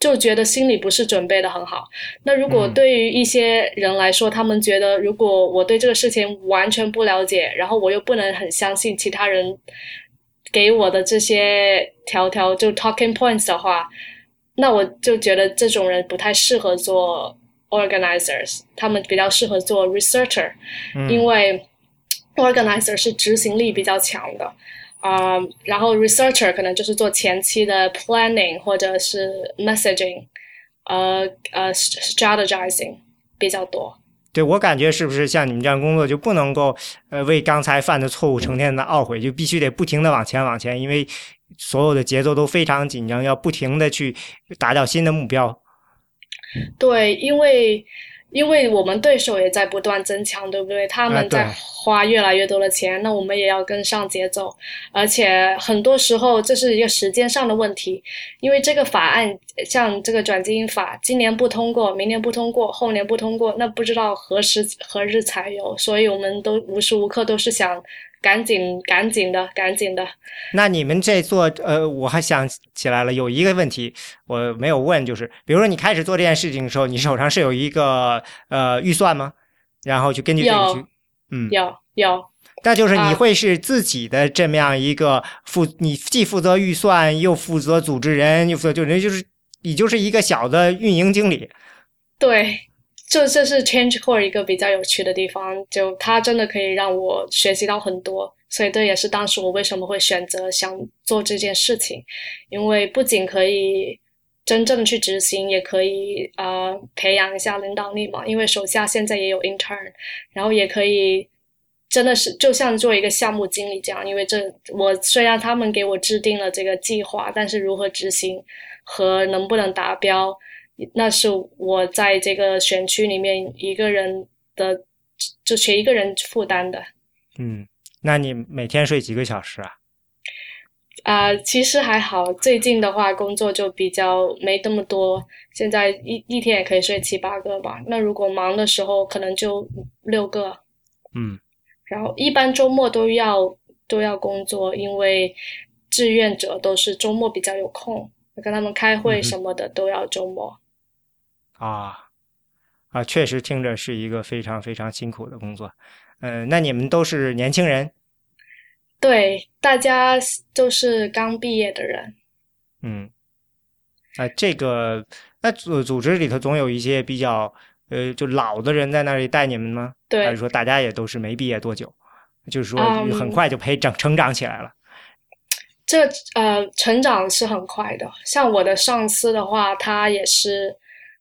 就觉得心里不是准备的很好。那如果对于一些人来说，他们觉得如果我对这个事情完全不了解，然后我又不能很相信其他人给我的这些条条就 talking points 的话，那我就觉得这种人不太适合做 organizers，他们比较适合做 researcher，因为 organizer 是执行力比较强的。啊，然后 researcher 可能就是做前期的 planning 或者是 messaging，呃呃 strategizing 比较多。对我感觉是不是像你们这样工作就不能够呃为刚才犯的错误成天的懊悔，就必须得不停的往前往前，因为所有的节奏都非常紧张，要不停的去达到新的目标。对，因为。因为我们对手也在不断增强，对不对？他们在花越来越多的钱，那我们也要跟上节奏。而且很多时候这是一个时间上的问题，因为这个法案像这个转基因法，今年不通过，明年不通过，后年不通过，那不知道何时何日才有。所以我们都无时无刻都是想。赶紧，赶紧的，赶紧的。那你们这做，呃，我还想起来了，有一个问题我没有问，就是，比如说你开始做这件事情的时候，你手上是有一个呃预算吗？然后就根据这个去，嗯，有有。那就是你会是自己的这么样一个负，你既负责预算，又负责组织人，又负责就人就是你就是一个小的运营经理。对，就这是 ChangeCore 一个比较有趣的地方，就它真的可以让我学习到很多，所以这也是当时我为什么会选择想做这件事情，因为不仅可以真正去执行，也可以呃培养一下领导力嘛，因为手下现在也有 intern，然后也可以。真的是就像做一个项目经理这样，因为这我虽然他们给我制定了这个计划，但是如何执行和能不能达标，那是我在这个选区里面一个人的，就全一个人负担的。嗯，那你每天睡几个小时啊？啊，其实还好，最近的话工作就比较没那么多，现在一一天也可以睡七八个吧。那如果忙的时候，可能就六个。嗯。然后一般周末都要都要工作，因为志愿者都是周末比较有空，跟他们开会什么的都要周末。啊啊，确实听着是一个非常非常辛苦的工作。嗯，那你们都是年轻人？对，大家都是刚毕业的人。嗯，啊，这个那组组织里头总有一些比较。呃，就老的人在那里带你们吗？对，还是说大家也都是没毕业多久，就是说很快就培长成长起来了？这呃，成长是很快的。像我的上司的话，他也是，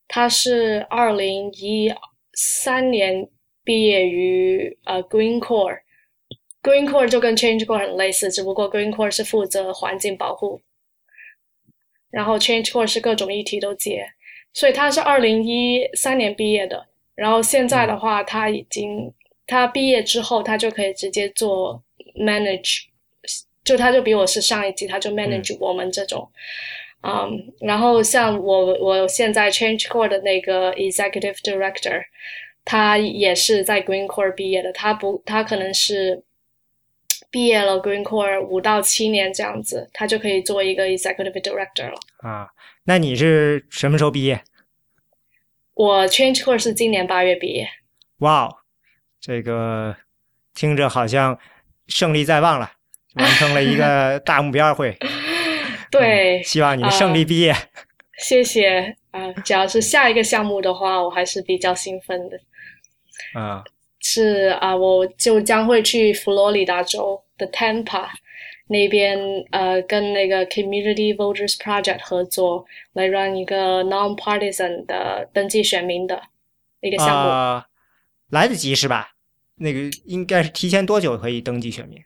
他是二零一三年毕业于呃 Green Core，Green Core 就跟 Change Core 很类似，只不过 Green Core 是负责环境保护，然后 Change Core 是各种议题都接。所以他是二零一三年毕业的，然后现在的话，他已经他毕业之后，他就可以直接做 manage，就他就比我是上一级，他就 manage 我们这种，嗯，然后像我我现在 Change Core 的那个 executive director，他也是在 Green Core 毕业的，他不他可能是毕业了 Green Core 五到七年这样子，他就可以做一个 executive director 了啊。那你是什么时候毕业？我 Change Core 是今年八月毕业。哇，这个听着好像胜利在望了，完成了一个大目标会。对，希望你胜利毕业。谢谢啊，只要是下一个项目的话，我还是比较兴奋的。啊，是啊，我就将会去佛罗里达州的 Tampa。那边呃，跟那个 Community Voters Project 合作，来让一个 non-partisan 的登记选民的一个项目，来得及是吧？那个应该是提前多久可以登记选民？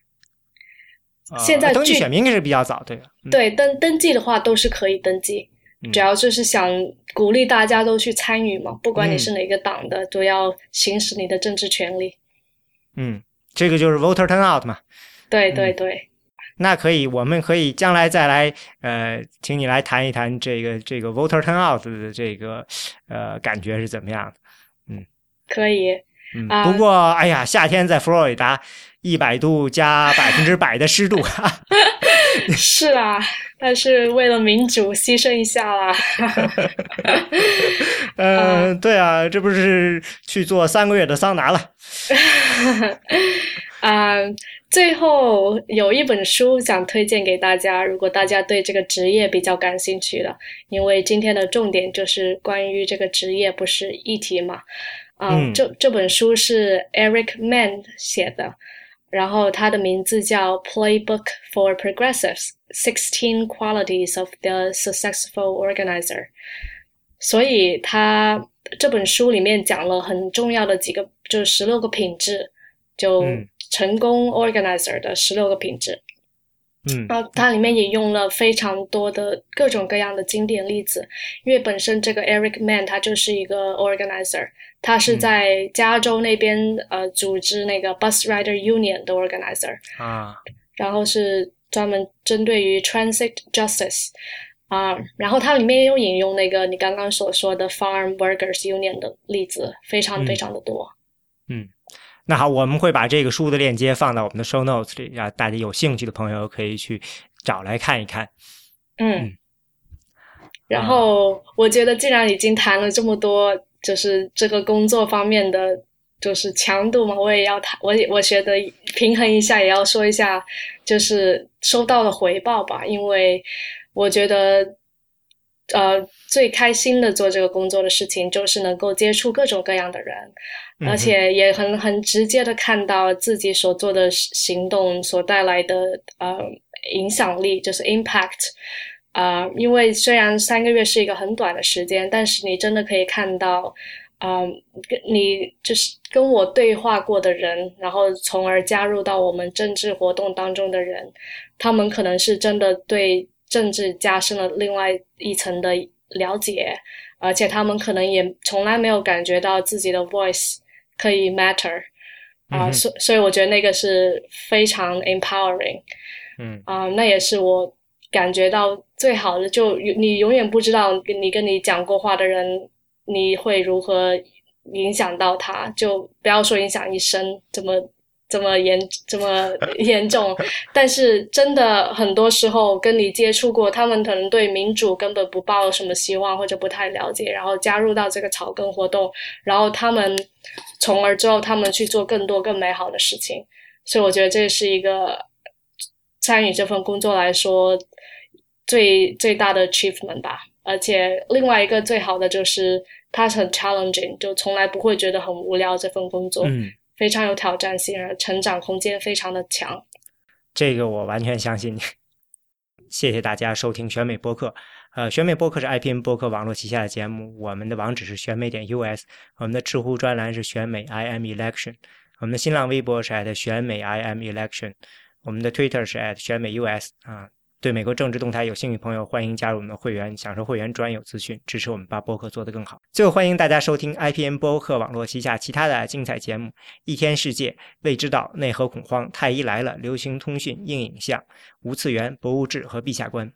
现在登记选民应该是比较早，对吧？对，登登记的话都是可以登记，主要就是想鼓励大家都去参与嘛，不管你是哪个党的，都要行使你的政治权利。嗯，这个就是 voter turnout 嘛。对对对。那可以，我们可以将来再来，呃，请你来谈一谈这个这个 voter turnout 的这个呃感觉是怎么样的？嗯，可以。嗯，不过哎呀，夏天在佛罗里达，一百度加百分之百的湿度。是啊，但是为了民主牺牲一下啦。嗯，对啊，这不是去做三个月的桑拿了。嗯。最后有一本书想推荐给大家，如果大家对这个职业比较感兴趣的，因为今天的重点就是关于这个职业，不是议题嘛？嗯，这这本书是 Eric Mann 写的，然后他的名字叫《Playbook for Progressives: Sixteen Qualities of the Successful Organizer》，所以他这本书里面讲了很重要的几个，就是十六个品质，就。成功 organizer 的十六个品质，嗯，然后它里面引用了非常多的各种各样的经典例子，因为本身这个 Eric Mann 他就是一个 organizer，他是在加州那边呃组织那个 Bus Rider Union 的 organizer 啊，然后是专门针对于 transit justice 啊，然后它里面也有引用那个你刚刚所说的 Farm Workers Union 的例子，非常非常的多，嗯。那好，我们会把这个书的链接放到我们的 show notes 里，让大家有兴趣的朋友可以去找来看一看。嗯，然后我觉得，既然已经谈了这么多，就是这个工作方面的，就是强度嘛，我也要谈。我我觉得平衡一下，也要说一下，就是收到的回报吧。因为我觉得，呃，最开心的做这个工作的事情，就是能够接触各种各样的人，而且也很很直接的看到自己所做的行动所带来的呃影响力，就是 impact。啊，因为虽然三个月是一个很短的时间，但是你真的可以看到，嗯，跟你就是跟我对话过的人，然后从而加入到我们政治活动当中的人，他们可能是真的对政治加深了另外一层的了解，而且他们可能也从来没有感觉到自己的 voice 可以 matter，啊，所所以我觉得那个是非常 empowering，嗯，啊，那也是我。感觉到最好的，就你永远不知道跟你跟你讲过话的人，你会如何影响到他，就不要说影响一生这么这么严这么严重。但是真的很多时候跟你接触过，他们可能对民主根本不抱什么希望，或者不太了解，然后加入到这个草根活动，然后他们从而之后他们去做更多更美好的事情。所以我觉得这是一个参与这份工作来说。最最大的 achievement 吧，而且另外一个最好的就是它很 challenging，就从来不会觉得很无聊。这份工作，嗯，非常有挑战性，而成长空间非常的强。这个我完全相信你。谢谢大家收听选美播客。呃，选美播客是 IPN 播客网络旗下的节目，我们的网址是选美点 US，我们的知乎专栏是选美 IM Election，我们的新浪微博是 at 选美 IM Election，我们的 Twitter 是 at 选美 US 啊。对美国政治动态有兴趣朋友，欢迎加入我们的会员，享受会员专有资讯，支持我们把播客做得更好。最后，欢迎大家收听 IPN 播客网络旗下其他的精彩节目：一天世界、未知道、内核恐慌、太医来了、流行通讯、硬影像、无次元、博物志和陛下观。